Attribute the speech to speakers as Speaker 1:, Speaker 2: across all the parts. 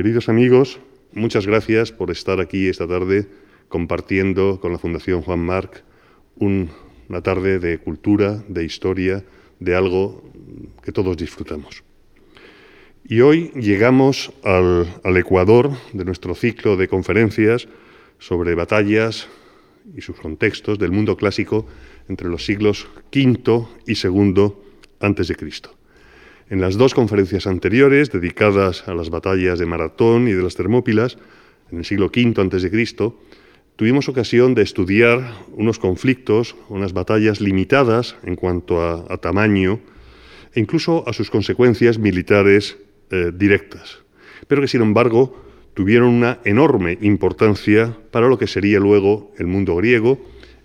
Speaker 1: Queridos amigos, muchas gracias por estar aquí esta tarde compartiendo con la Fundación Juan Marc una tarde de cultura, de historia, de algo que todos disfrutamos. Y hoy llegamos al, al, ecuador de nuestro ciclo de conferencias sobre batallas y sus contextos del mundo clásico entre los siglos V y II antes de Cristo. En las dos conferencias anteriores, dedicadas a las batallas de Maratón y de las Termópilas, en el siglo V a.C., tuvimos ocasión de estudiar unos conflictos, unas batallas limitadas en cuanto a, tamaño e incluso a sus consecuencias militares eh, directas, pero que sin embargo tuvieron una enorme importancia para lo que sería luego el mundo griego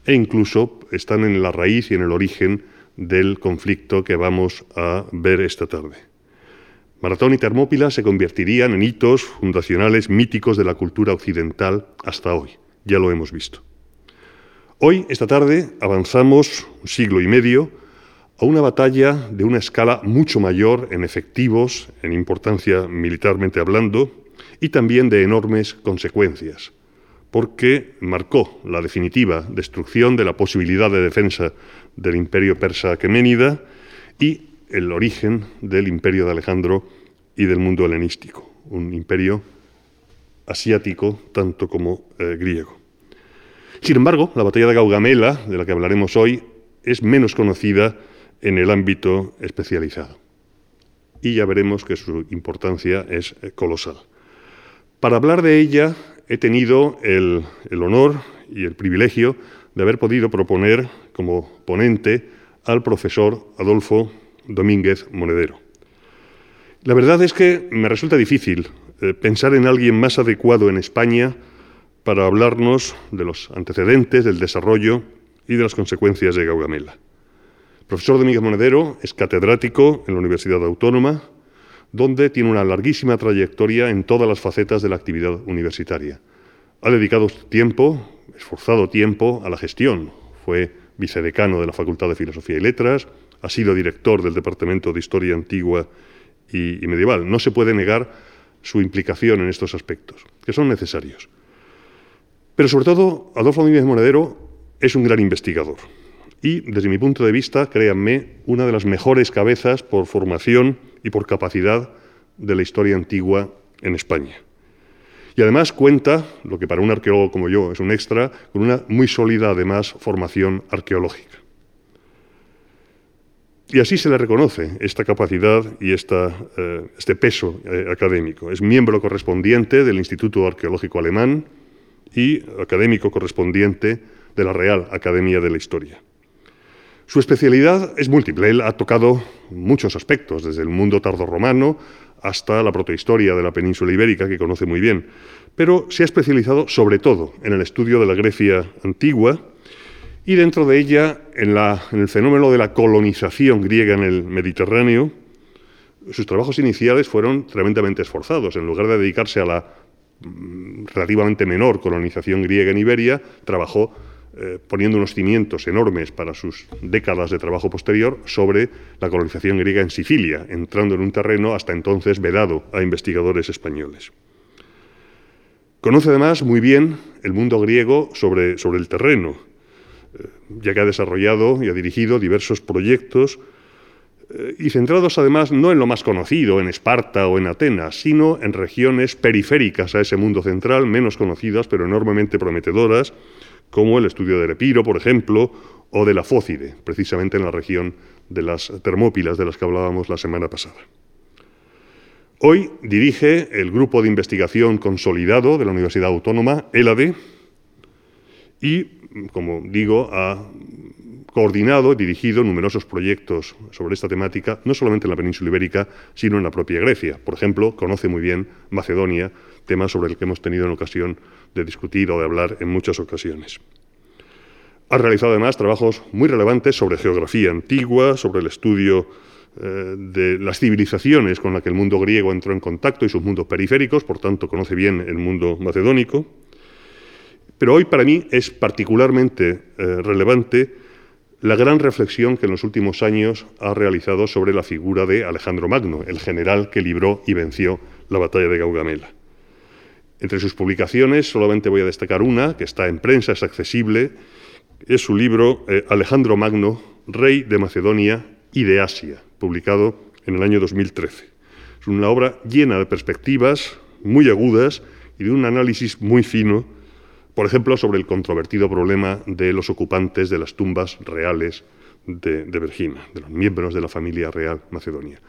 Speaker 1: e incluso están en la raíz y en el origen del conflicto que vamos a ver esta tarde. Maratón y Termópila se convertirían en hitos fundacionales míticos de la cultura occidental hasta hoy. Ya lo hemos visto. Hoy, esta tarde, avanzamos un siglo y medio a una batalla de una escala mucho mayor en efectivos, en importancia militarmente hablando, y también de enormes consecuencias, porque marcó la definitiva destrucción de la posibilidad de defensa del imperio persa aqueménida y el origen del imperio de Alejandro y del mundo helenístico, un imperio asiático tanto como eh, griego. Sin embargo, la batalla de Gaugamela, de la que hablaremos hoy, es menos conocida en el ámbito especializado. Y ya veremos que su importancia es eh, colosal. Para hablar de ella he tenido el, honor y el privilegio de haber podido proponer como ponente al profesor Adolfo Domínguez Monedero. La verdad es que me resulta difícil eh, pensar en alguien más adecuado en España para hablarnos de los antecedentes, del desarrollo y de las consecuencias de Gaugamela. El profesor Domínguez Monedero es catedrático en la Universidad Autónoma, donde tiene una larguísima trayectoria en todas las facetas de la actividad universitaria. Ha dedicado tiempo, esforzado tiempo a la gestión. Fue vicedecano de la Facultad de Filosofía y Letras, ha sido director del Departamento de Historia Antigua y, Medieval. No se puede negar su implicación en estos aspectos, que son necesarios. Pero sobre todo, Adolfo Domínguez Monedero es un gran investigador y, desde mi punto de vista, créanme, una de las mejores cabezas por formación y por capacidad de la historia antigua en España. Y además cuenta, lo que para un arqueólogo como yo es un extra, con una muy sólida, además, formación arqueológica. Y así se le reconoce esta capacidad y eh, este peso eh, académico. Es miembro correspondiente del Instituto Arqueológico Alemán y académico correspondiente de la Real Academia de la Historia. Su especialidad es múltiple. Él ha tocado muchos aspectos, desde el mundo tardorromano hasta la protohistoria de la península ibérica, que conoce muy bien, pero se ha especializado sobre todo en el estudio de la Grecia antigua y dentro de ella en, en el fenómeno de la colonización griega en el Mediterráneo. Sus trabajos iniciales fueron tremendamente esforzados. En lugar de dedicarse a la mm, relativamente menor colonización griega en Iberia, trabajó eh, poniendo unos cimientos enormes para sus décadas de trabajo posterior sobre la colonización griega en Sicilia, entrando en un terreno hasta entonces vedado a investigadores españoles. Conoce además muy bien el mundo griego sobre, sobre el terreno, eh, ya que ha desarrollado y ha dirigido diversos proyectos eh, y centrados además no en lo más conocido, en Esparta o en Atenas, sino en regiones periféricas a ese mundo central, menos conocidas pero enormemente prometedoras, como el estudio del Epiro, por ejemplo, o de la Fócide, precisamente en la región de las Termópilas de las que hablábamos la semana pasada. Hoy dirige el grupo de investigación consolidado de la Universidad Autónoma, ELADE, y, como digo, ha coordinado y dirigido numerosos proyectos sobre esta temática, no solamente en la península ibérica, sino en la propia Grecia. Por ejemplo, conoce muy bien Macedonia, tema sobre el que hemos tenido en ocasión de discutir o de hablar en muchas ocasiones. Ha realizado además trabajos muy relevantes sobre geografía antigua, sobre el estudio eh, de las civilizaciones con las que el mundo griego entró en contacto y sus mundos periféricos, por tanto conoce bien el mundo macedónico. Pero hoy para mí es particularmente eh, relevante la gran reflexión que en los últimos años ha realizado sobre la figura de Alejandro Magno, el general que libró y venció la batalla de Gaugamela. Entre sus publicaciones solamente voy a destacar una, que está en prensa, es accesible, es su libro eh, Alejandro Magno, Rey de Macedonia y de Asia, publicado en el año 2013. Es una obra llena de perspectivas muy agudas y de un análisis muy fino, por ejemplo, sobre el controvertido problema de los ocupantes de las tumbas reales de, de Vergina, de los miembros de la familia real macedonia.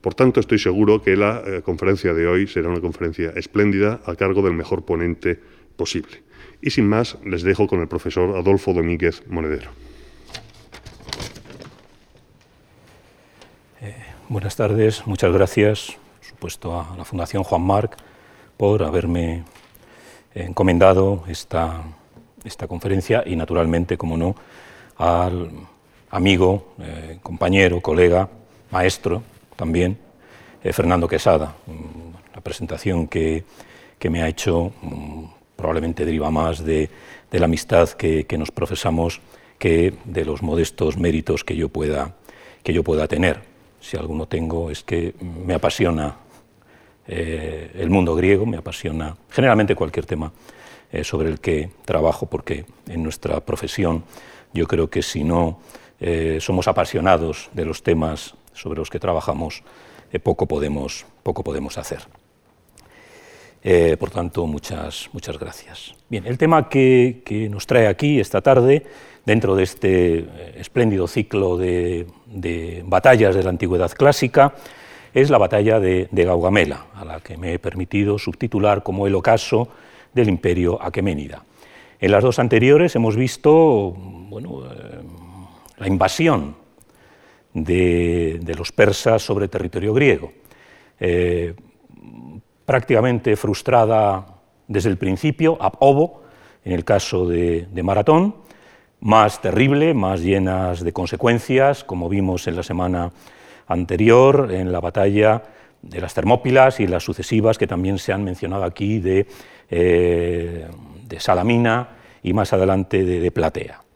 Speaker 1: Por tanto, estoy seguro que la eh, conferencia de hoy será una conferencia espléndida a cargo del mejor ponente posible. Y sin más, les dejo con el profesor Adolfo Domínguez Monedero.
Speaker 2: Eh, buenas tardes, muchas gracias, supuesto, a la Fundación Juan Marc por haberme encomendado esta, esta conferencia y, naturalmente, como no, al amigo, eh, compañero, colega, maestro, también eh, Fernando Quesada. La presentación que, que, me ha hecho mm, probablemente deriva más de, de la amistad que, que, nos profesamos que de los modestos méritos que yo pueda, que yo pueda tener. Si alguno tengo es que me apasiona eh, el mundo griego, me apasiona generalmente cualquier tema eh, sobre el que trabajo, porque en nuestra profesión yo creo que si no somos apasionados de los temas sobre los que trabajamos, eh, poco, podemos, poco podemos hacer. Eh, por tanto, muchas, muchas gracias. Bien, el tema que, nos trae aquí esta tarde, dentro de este eh, espléndido ciclo de, batallas de la antigüedad clásica, es la batalla de, de, Gaugamela, a la que me he permitido subtitular como el ocaso del imperio aqueménida. En las dos anteriores hemos visto bueno, la invasión de, los persas sobre territorio griego. Eh, prácticamente frustrada desde el principio, ab ovo, en el caso de, Maratón, más terrible, más llenas de consecuencias, como vimos en la semana anterior, en la batalla de las Termópilas y las sucesivas que también se han mencionado aquí de, eh, Salamina y más adelante de, de Platea.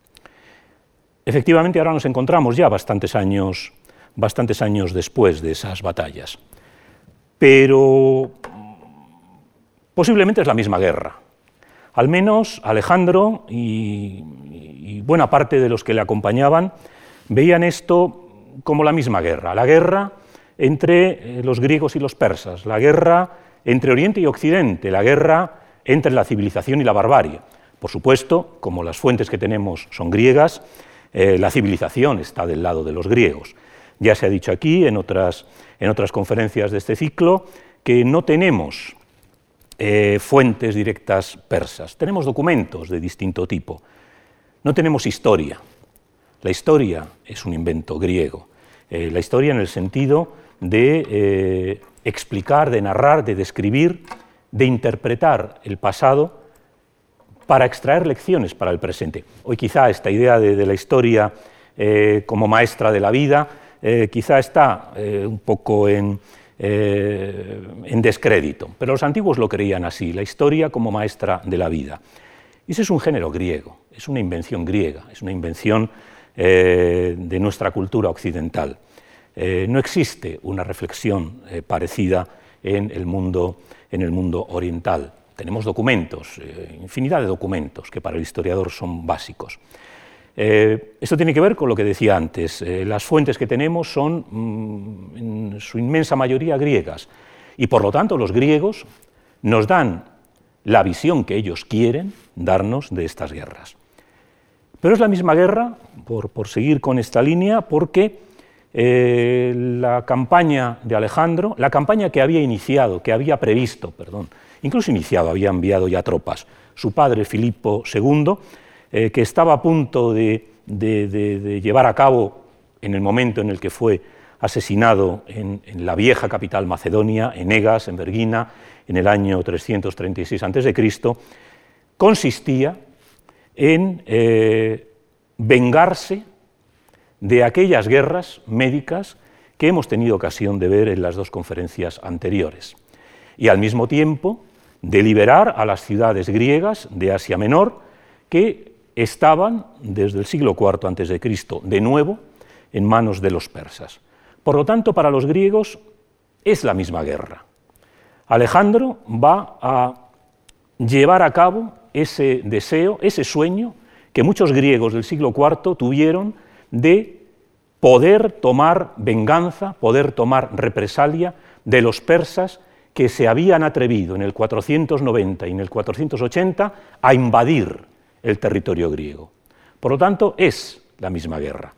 Speaker 2: Efectivamente, ahora nos encontramos ya bastantes años, bastantes años después de esas batallas, pero posiblemente es la misma guerra. Al menos Alejandro y, y buena parte de los que le acompañaban veían esto como la misma guerra, la guerra entre eh, los griegos y los persas, la guerra entre Oriente y Occidente, la guerra entre la civilización y la barbarie. Por supuesto, como las fuentes que tenemos son griegas, eh, la civilización está del lado de los griegos. Ya se ha dicho aquí en otras, en otras conferencias de este ciclo que no tenemos eh, fuentes directas persas, tenemos documentos de distinto tipo. No tenemos historia. La historia es un invento griego. Eh, la historia en el sentido de explicar, de narrar, de describir, de interpretar el pasado para extraer lecciones para el presente. Hoy quizá esta idea de, la historia eh, como maestra de la vida eh, quizá está eh, un poco en, en, descrédito, pero los antiguos lo creían así, la historia como maestra de la vida. Y ese es un género griego, es una invención griega, es una invención de nuestra cultura occidental. No existe una reflexión parecida en el mundo, en el mundo oriental tenemos documentos, eh, infinidad de documentos que para el historiador son básicos. Eh, esto tiene que ver con lo que decía antes. Eh, las fuentes que tenemos son mm, en su inmensa mayoría griegas y por lo tanto los griegos nos dan la visión que ellos quieren darnos de estas guerras. Pero es la misma guerra, por, seguir con esta línea, porque la campaña de Alejandro, la campaña que había iniciado, que había previsto, perdón, incluso iniciado, había enviado ya tropas, su padre Filipo II, eh, que estaba a punto de, llevar a cabo en el momento en el que fue asesinado en, en la vieja capital macedonia, en Egas, en Vergina, en el año 336 a.C., consistía en eh, vengarse de aquellas guerras médicas que hemos tenido ocasión de ver en las dos conferencias anteriores. Y al mismo tiempo de liberar a las ciudades griegas de Asia Menor que estaban desde el siglo IV a.C. de nuevo en manos de los persas. Por lo tanto, para los griegos es la misma guerra. Alejandro va a llevar a cabo ese deseo, ese sueño que muchos griegos del siglo IV tuvieron de poder tomar venganza, poder tomar represalia de los persas que se habían atrevido en el 490 y en el 480 a invadir el territorio griego. Por lo tanto, es la misma guerra,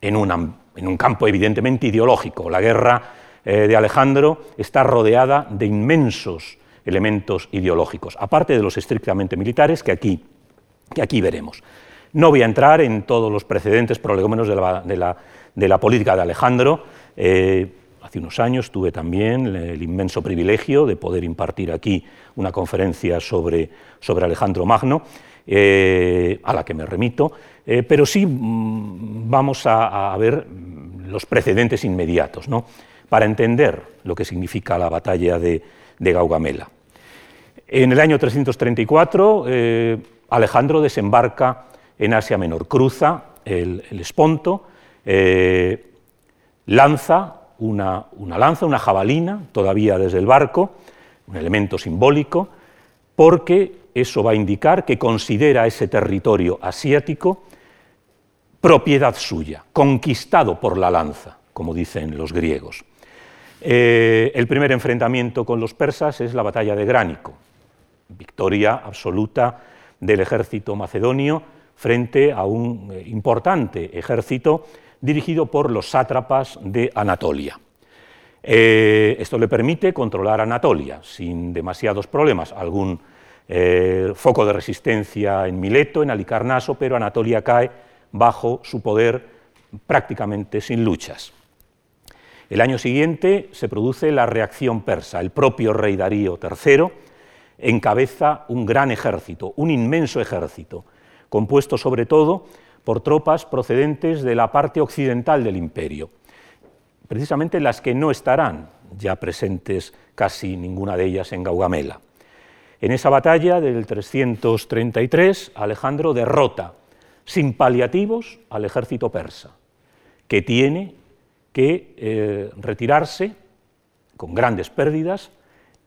Speaker 2: en, un campo evidentemente ideológico. La guerra eh, de Alejandro está rodeada de inmensos elementos ideológicos, aparte de los estrictamente militares que aquí, que aquí veremos. No voy a entrar en todos los precedentes prolegómenos de la, de la, política de Alejandro. Eh, hace unos años tuve también el inmenso privilegio de poder impartir aquí una conferencia sobre, sobre Alejandro Magno, eh, a la que me remito, eh, pero sí mm, vamos a, ver los precedentes inmediatos, ¿no? para entender lo que significa la batalla de, de Gaugamela. En el año 334, eh, Alejandro desembarca en Asia Menor, cruza el, Esponto, eh, una, lanza, una jabalina, todavía desde el barco, un elemento simbólico, porque eso va a indicar que considera ese territorio asiático propiedad suya, conquistado por la lanza, como dicen los griegos. Eh, el primer enfrentamiento con los persas es la batalla de Gránico, victoria absoluta del ejército macedonio frente a un eh, importante ejército dirigido por los sátrapas de Anatolia. Eh, esto le permite controlar Anatolia sin demasiados problemas, algún eh, foco de resistencia en Mileto, en Alicarnaso, pero Anatolia cae bajo su poder prácticamente sin luchas. El año siguiente se produce la reacción persa. El propio rey Darío III encabeza un gran ejército, un inmenso ejército, compuesto sobre todo por tropas procedentes de la parte occidental del imperio, precisamente las que no estarán ya presentes casi ninguna de ellas en Gaugamela. En esa batalla del 333, Alejandro derrota sin paliativos al ejército persa, que tiene que eh, retirarse con grandes pérdidas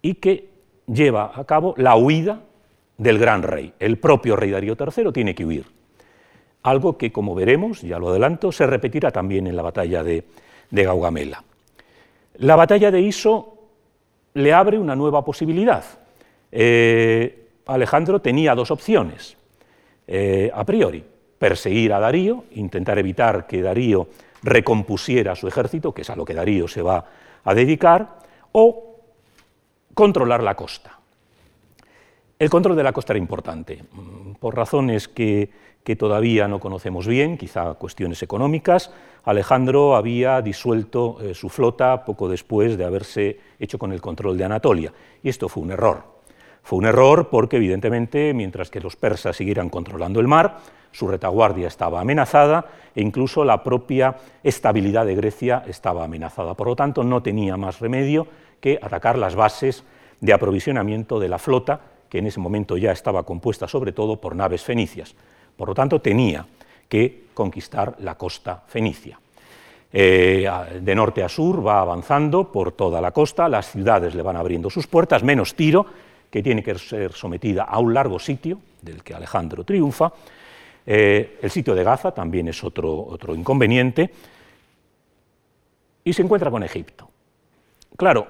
Speaker 2: y que lleva a cabo la huida del gran rey. El propio rey Darío III tiene que huir. Algo que, como veremos, ya lo adelanto, se repetirá también en la batalla de, Gaugamela. La batalla de Iso le abre una nueva posibilidad. Eh, Alejandro tenía dos opciones, eh, a priori, perseguir a Darío, intentar evitar que Darío recompusiera su ejército, que es a lo que Darío se va a dedicar, o controlar la costa. El control de la costa era importante, mm, por razones que, todavía no conocemos bien, quizá cuestiones económicas. Alejandro había disuelto eh, su flota poco después de haberse hecho con el control de Anatolia, y esto fue un error. Fue un error porque, evidentemente, mientras que los persas siguieran controlando el mar, su retaguardia estaba amenazada e incluso la propia estabilidad de Grecia estaba amenazada. Por lo tanto, no tenía más remedio que atacar las bases de aprovisionamiento de la flota, que en ese momento ya estaba compuesta sobre todo por naves fenicias. Por lo tanto, tenía que conquistar la costa fenicia. Eh, de norte a sur va avanzando por toda la costa, las ciudades le van abriendo sus puertas, menos Tiro, que tiene que ser sometida a un largo sitio, del que Alejandro triunfa. Eh, el sitio de Gaza también es otro, otro inconveniente. Y se encuentra con Egipto. Claro,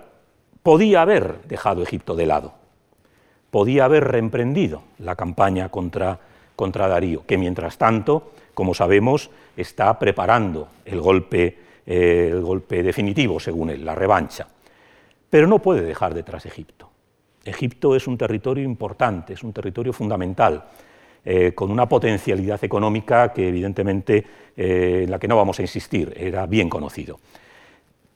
Speaker 2: podía haber dejado Egipto de lado, podía haber reemprendido la campaña contra, contra Darío, que mientras tanto, como sabemos, está preparando el golpe, eh, el golpe definitivo, según él, la revancha. Pero no puede dejar detrás Egipto. Egipto es un territorio importante, es un territorio fundamental, eh, con una potencialidad económica que evidentemente eh, en la que no vamos a insistir, era bien conocido.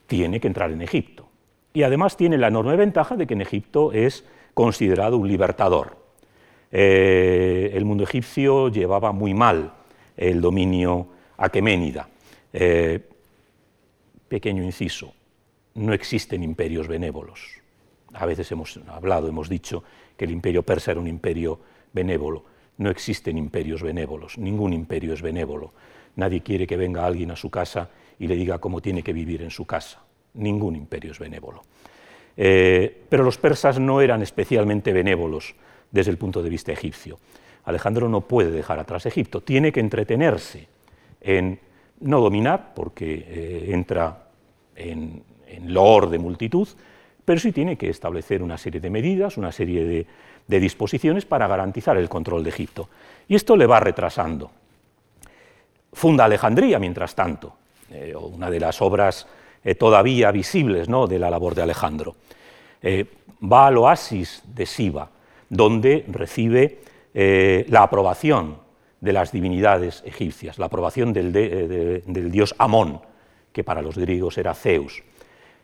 Speaker 2: Tiene que entrar en Egipto y además tiene la enorme ventaja de que en Egipto es considerado un libertador. Eh, el mundo egipcio llevaba muy mal el dominio aqueménida. Eh, pequeño inciso, no existen imperios benévolos. A veces hemos hablado, hemos dicho que el imperio persa era un imperio benévolo. No existen imperios benévolos, ningún imperio es benévolo. Nadie quiere que venga alguien a su casa y le diga cómo tiene que vivir en su casa ningún imperio es benévolo. Eh, pero los persas no eran especialmente benévolos desde el punto de vista egipcio. Alejandro no puede dejar atrás Egipto, tiene que entretenerse en no dominar, porque eh, entra en, loor de multitud, pero sí tiene que establecer una serie de medidas, una serie de, disposiciones para garantizar el control de Egipto. Y esto le va retrasando. Funda Alejandría, mientras tanto, eh, una de las obras eh, todavía visibles ¿no? de la labor de Alejandro. va al oasis de Siva, donde recibe la aprobación de las divinidades egipcias, la aprobación eh, del, dios Amón, que para los griegos era Zeus.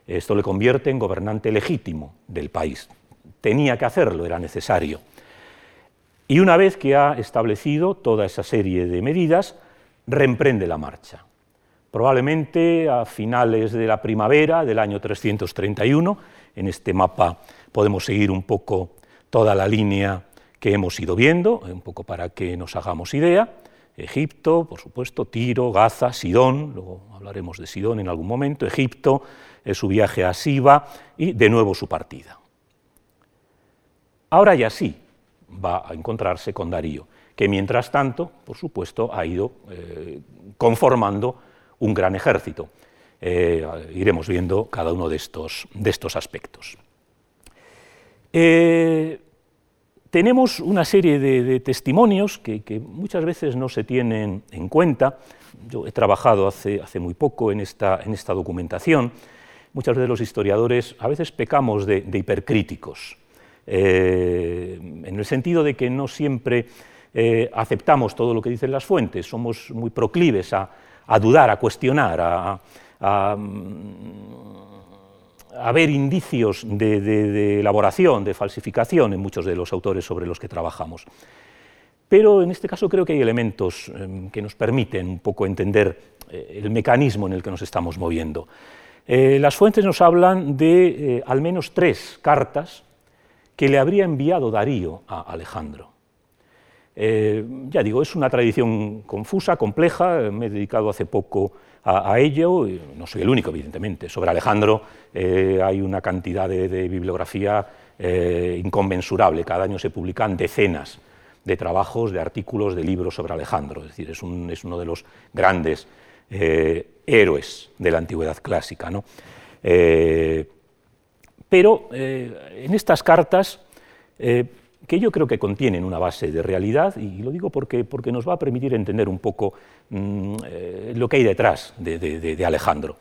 Speaker 2: Esto le convierte en gobernante legítimo del país. Tenía que hacerlo, era necesario. Y una vez que ha establecido toda esa serie de medidas, reemprende la marcha. Probablemente a finales de la primavera del año 331, en este mapa podemos seguir un poco toda la línea que hemos ido viendo, un poco para que nos hagamos idea. Egipto, por supuesto, Tiro, Gaza, Sidón, luego hablaremos de Sidón en algún momento, Egipto, su viaje a Siba y de nuevo su partida. Ahora ya sí va a encontrarse con Darío, que mientras tanto, por supuesto, ha ido eh, conformando un gran ejército. Eh, iremos viendo cada uno de estos, de estos aspectos. Eh, tenemos una serie de, testimonios que, muchas veces no se tienen en cuenta. Yo he trabajado hace, muy poco en esta, documentación. Muchas veces los historiadores a veces pecamos de, hipercríticos, eh, en el sentido de que no siempre aceptamos todo lo que dicen las fuentes, somos muy proclives a, dudar, a cuestionar, a haber indicios de, elaboración, de falsificación en muchos de los autores sobre los que trabajamos. Pero en este caso creo que hay elementos em, que nos permiten un poco entender eh, el mecanismo en el que nos estamos moviendo. Eh, las fuentes nos hablan de eh, al menos tres cartas que le habría enviado Darío a Alejandro. Ya digo, es una tradición confusa, compleja, me he dedicado hace poco a, ello. No soy el único, evidentemente. Sobre Alejandro eh, hay una cantidad de, bibliografía eh, inconmensurable. Cada año se publican decenas de trabajos, de artículos, de libros sobre Alejandro. Es decir, es, uno de los grandes eh, héroes de la antigüedad clásica. pero en estas cartas que yo creo que contienen una base de realidad, y lo digo porque, porque nos va a permitir entender un poco mm, eh, lo que hay detrás de, Alejandro.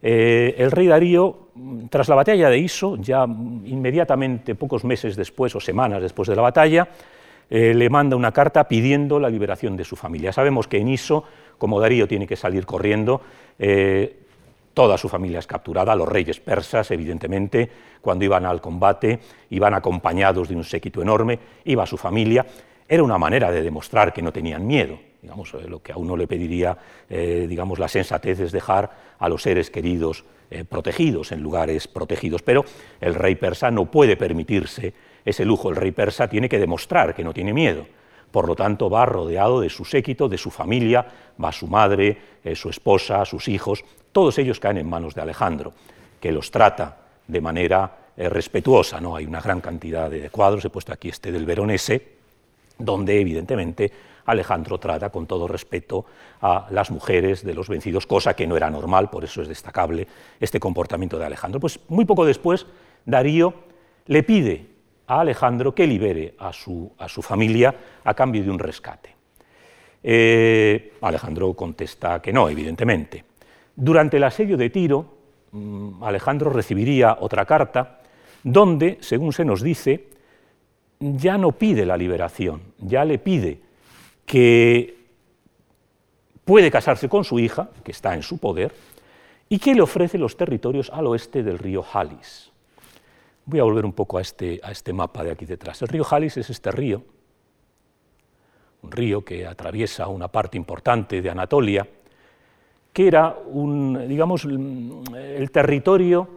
Speaker 2: Eh, el rey Darío, mm, tras la batalla de Iso, ya inmediatamente, pocos meses después o semanas después de la batalla, eh, le manda una carta pidiendo la liberación de su familia. Sabemos que en Iso, como Darío tiene que salir corriendo, Toda su familia es capturada, los reyes persas, evidentemente, cuando iban al combate, iban acompañados de un séquito enorme, iba su familia. Era una manera de demostrar que no tenían miedo. Digamos, eh, lo que a uno le pediría eh, digamos, la sensatez es dejar a los seres queridos eh, protegidos, en lugares protegidos. Pero el rey persa no puede permitirse ese lujo. El rey persa tiene que demostrar que no tiene miedo. Por lo tanto, va rodeado de su séquito, de su familia, va su madre, su esposa, sus hijos, todos ellos caen en manos de Alejandro, que los trata de manera eh, respetuosa. ¿no? Hay una gran cantidad de cuadros, he puesto aquí este del Veronese, donde evidentemente Alejandro trata con todo respeto a las mujeres de los vencidos, cosa que no era normal, por eso es destacable este comportamiento de Alejandro. Pues muy poco después, Darío le pide a Alejandro que libere a su, a su familia a cambio de un rescate. Eh, Alejandro contesta que no, evidentemente. Durante el asedio de Tiro, mm, Alejandro recibiría otra carta donde, según se nos dice, ya no pide la liberación, ya le pide que puede casarse con su hija, que está en su poder, y que le ofrece los territorios al oeste del río Halis. Voy a volver un poco a este, a este mapa de aquí detrás. El río Halis es este río, un río que atraviesa una parte importante de Anatolia, que era un, digamos, el territorio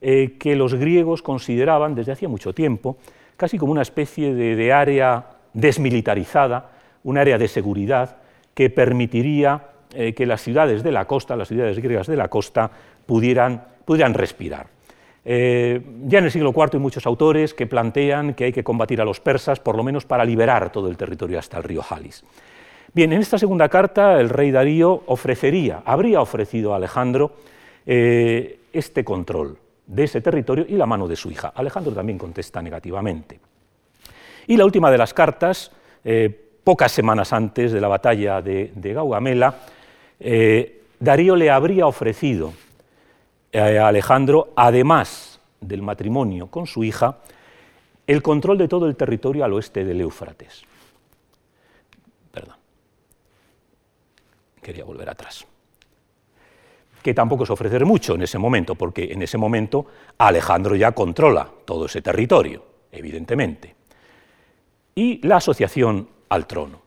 Speaker 2: eh, que los griegos consideraban desde hacía mucho tiempo casi como una especie de, área desmilitarizada, un área de seguridad que permitiría eh, que las ciudades de la costa, las ciudades griegas de la costa, pudieran, pudieran respirar. Eh, ya en el siglo IV hay muchos autores que plantean que hay que combatir a los persas, por lo menos para liberar todo el territorio hasta el río Jalis. Bien, en esta segunda carta el rey Darío ofrecería, habría ofrecido a Alejandro eh, este control de ese territorio y la mano de su hija. Alejandro también contesta negativamente. Y la última de las cartas, eh, pocas semanas antes de la batalla de, Gaugamela, eh, Darío le habría ofrecido a Alejandro, además del matrimonio con su hija, el control de todo el territorio al oeste del Éufrates. Quería volver atrás. Que tampoco es ofrecer mucho en ese momento, porque en ese momento Alejandro ya controla todo ese territorio, evidentemente. Y la asociación al trono.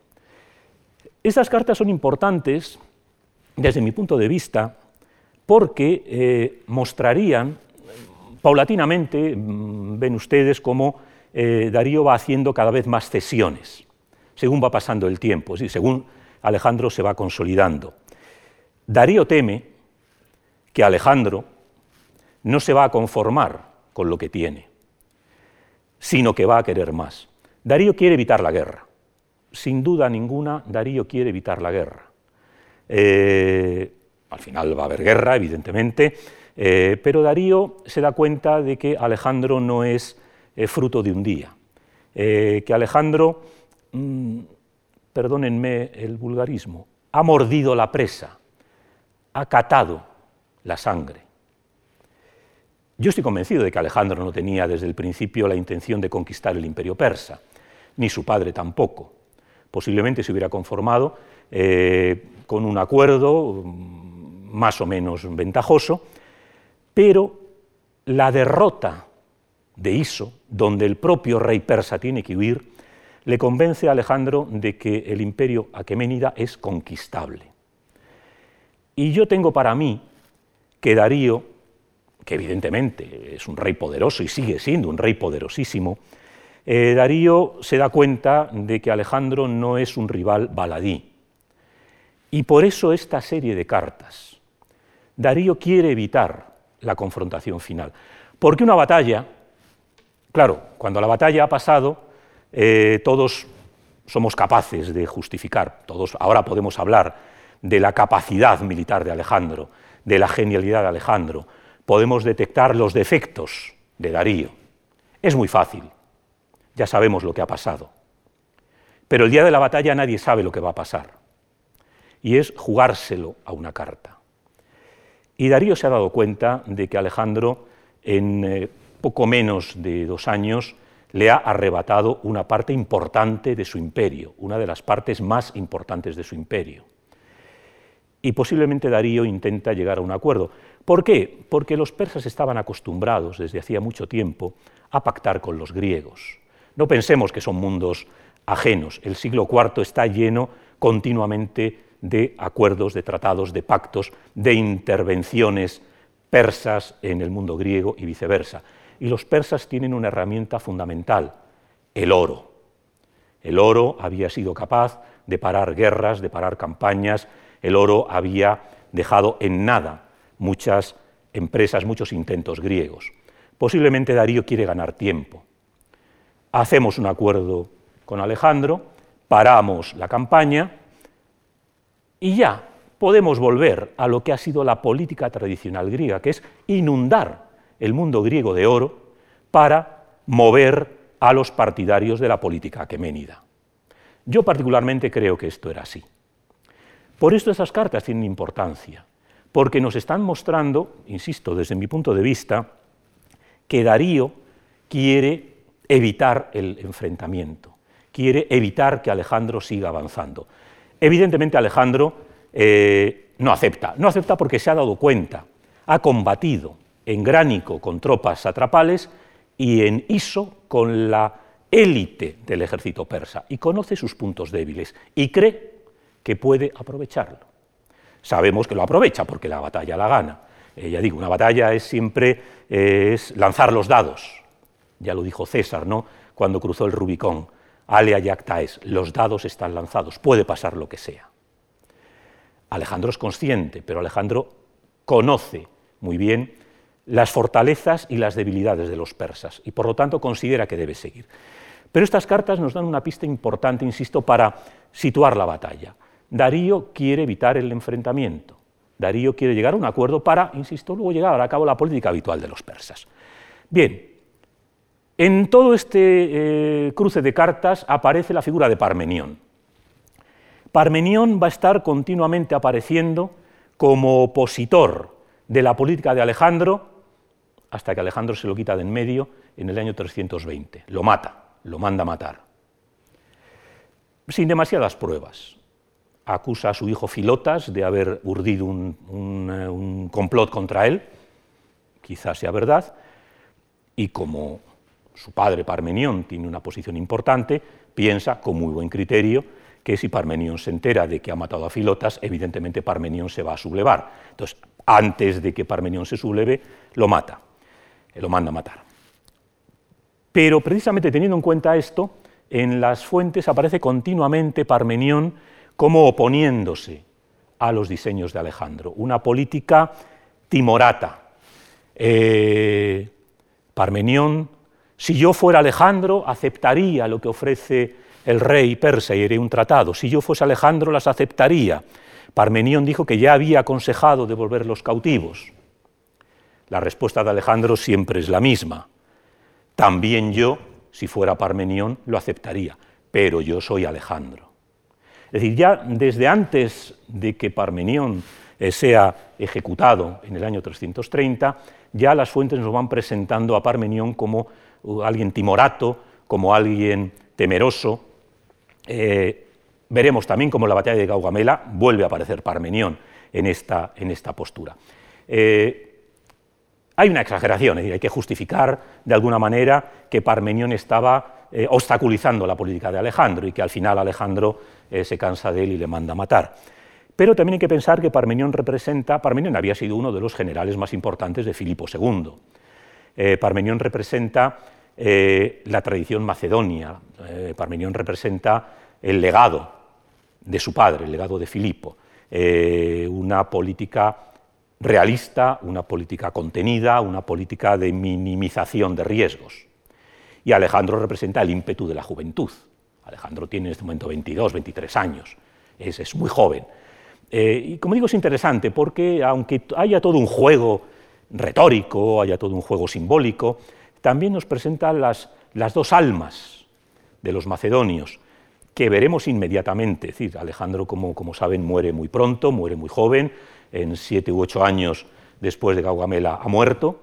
Speaker 2: Estas cartas son importantes desde mi punto de vista porque eh, mostrarían paulatinamente, mm, ven ustedes, cómo eh, Darío va haciendo cada vez más cesiones, según va pasando el tiempo, según Alejandro se va consolidando. Darío teme que Alejandro no se va a conformar con lo que tiene, sino que va a querer más. Darío quiere evitar la guerra sin duda ninguna, Darío quiere evitar la guerra. Eh, al final va a haber guerra, evidentemente, eh, pero Darío se da cuenta de que Alejandro no es eh, fruto de un día, que Alejandro, mm, perdónenme el vulgarismo, ha mordido la presa, ha catado la sangre. Yo estoy convencido de que Alejandro no tenía desde el principio la intención de conquistar el imperio persa, ni su padre tampoco posiblemente se hubiera conformado eh, con un acuerdo mm, más o menos ventajoso, pero la derrota de Iso, donde el propio rey persa tiene que huir, le convence a Alejandro de que el imperio aqueménida es conquistable. Y yo tengo para mí que Darío, que evidentemente es un rey poderoso y sigue siendo un rey poderosísimo, eh, Darío se da cuenta de que Alejandro no es un rival baladí. Y por eso esta serie de cartas. Darío quiere evitar la confrontación final. Porque una batalla, claro, cuando la batalla ha pasado, eh, todos somos capaces de justificar, todos ahora podemos hablar de la capacidad militar de Alejandro, de la genialidad de Alejandro, podemos detectar los defectos de Darío. Es muy fácil, ya sabemos lo que ha pasado. Pero el día de la batalla nadie sabe lo que va a pasar. Y es jugárselo a una carta. Y Darío se ha dado cuenta de que Alejandro, en eh, poco menos de dos años, le ha arrebatado una parte importante de su imperio, una de las partes más importantes de su imperio. Y posiblemente Darío intenta llegar a un acuerdo. ¿Por qué? Porque los persas estaban acostumbrados desde hacía mucho tiempo a pactar con los griegos. No pensemos que son mundos ajenos. El siglo IV está lleno continuamente de acuerdos, de tratados, de pactos, de intervenciones persas en el mundo griego y viceversa. Y los persas tienen una herramienta fundamental, el oro. El oro había sido capaz de parar guerras, de parar campañas, el oro había dejado en nada muchas empresas, muchos intentos griegos. Posiblemente Darío quiere ganar tiempo hacemos un acuerdo con Alejandro, paramos la campaña y ya podemos volver a lo que ha sido la política tradicional griega, que es inundar el mundo griego de oro para mover a los partidarios de la política aqueménida. Yo particularmente creo que esto era así. Por esto esas cartas tienen importancia, porque nos están mostrando, insisto, desde mi punto de vista, que Darío quiere evitar el enfrentamiento, quiere evitar que Alejandro siga avanzando. Evidentemente Alejandro eh, no acepta, no acepta porque se ha dado cuenta, ha combatido en Gránico con tropas atrapales y en Iso con la élite del ejército persa y conoce sus puntos débiles y cree que puede aprovecharlo. Sabemos que lo aprovecha porque la batalla la gana. Ya digo, una batalla es siempre eh, es lanzar los dados, ya lo dijo César, ¿no? Cuando cruzó el Rubicón, alea yactaes, los dados están lanzados, puede pasar lo que sea. Alejandro es consciente, pero Alejandro conoce muy bien las fortalezas y las debilidades de los persas y por lo tanto considera que debe seguir. Pero estas cartas nos dan una pista importante, insisto, para situar la batalla. Darío quiere evitar el enfrentamiento. Darío quiere llegar a un acuerdo para, insisto, luego llegar a cabo la política habitual de los persas. Bien, en todo este eh, cruce de cartas aparece la figura de Parmenión. Parmenión va a estar continuamente apareciendo como opositor de la política de Alejandro, hasta que Alejandro se lo quita de en medio en el año 320. Lo mata, lo manda a matar. Sin demasiadas pruebas. Acusa a su hijo Filotas de haber urdido un, eh, complot contra él, quizás sea verdad, y como su padre Parmenión tiene una posición importante, piensa con muy buen criterio que si Parmenión se entera de que ha matado a Filotas, evidentemente Parmenión se va a sublevar. Entonces, antes de que Parmenión se subleve, lo mata, lo manda a matar. Pero precisamente teniendo en cuenta esto, en las fuentes aparece continuamente Parmenión como oponiéndose a los diseños de Alejandro, una política timorata. Eh, Parmenión, si yo fuera Alejandro, aceptaría lo que ofrece el rey persa y haré un tratado. Si yo fuese Alejandro, las aceptaría. Parmenión dijo que ya había aconsejado devolver los cautivos. La respuesta de Alejandro siempre es la misma. También yo, si fuera Parmenión, lo aceptaría, pero yo soy Alejandro. Es decir, ya desde antes de que Parmenión eh, sea ejecutado en el año 330, ya las fuentes nos van presentando a Parmenión como uh, alguien timorato, como alguien temeroso, eh, veremos también cómo la batalla de Gaugamela vuelve a aparecer Parmenión en esta, en esta postura. Eh, hay una exageración, es decir, hay que justificar de alguna manera que Parmenión estaba eh, obstaculizando la política de Alejandro y que al final Alejandro se cansa de él y le manda a matar. Pero también hay que pensar que Parmenión representa, Parmenión había sido uno de los generales más importantes de Filipo II. Parmenión representa la tradición macedonia, Parmenión representa el legado de su padre, el legado de Filipo, eh, una política realista, una política contenida, una política de minimización de riesgos. Y Alejandro representa el ímpetu de la juventud. Alejandro tiene en este momento 22, 23 años, es, muy joven. Eh, y como digo, es interesante porque aunque haya todo un juego retórico, haya todo un juego simbólico, también nos presenta las, las dos almas de los macedonios, que veremos inmediatamente. Es decir, Alejandro, como, como saben, muere muy pronto, muere muy joven, en siete u ocho años después de Gaugamela ha muerto,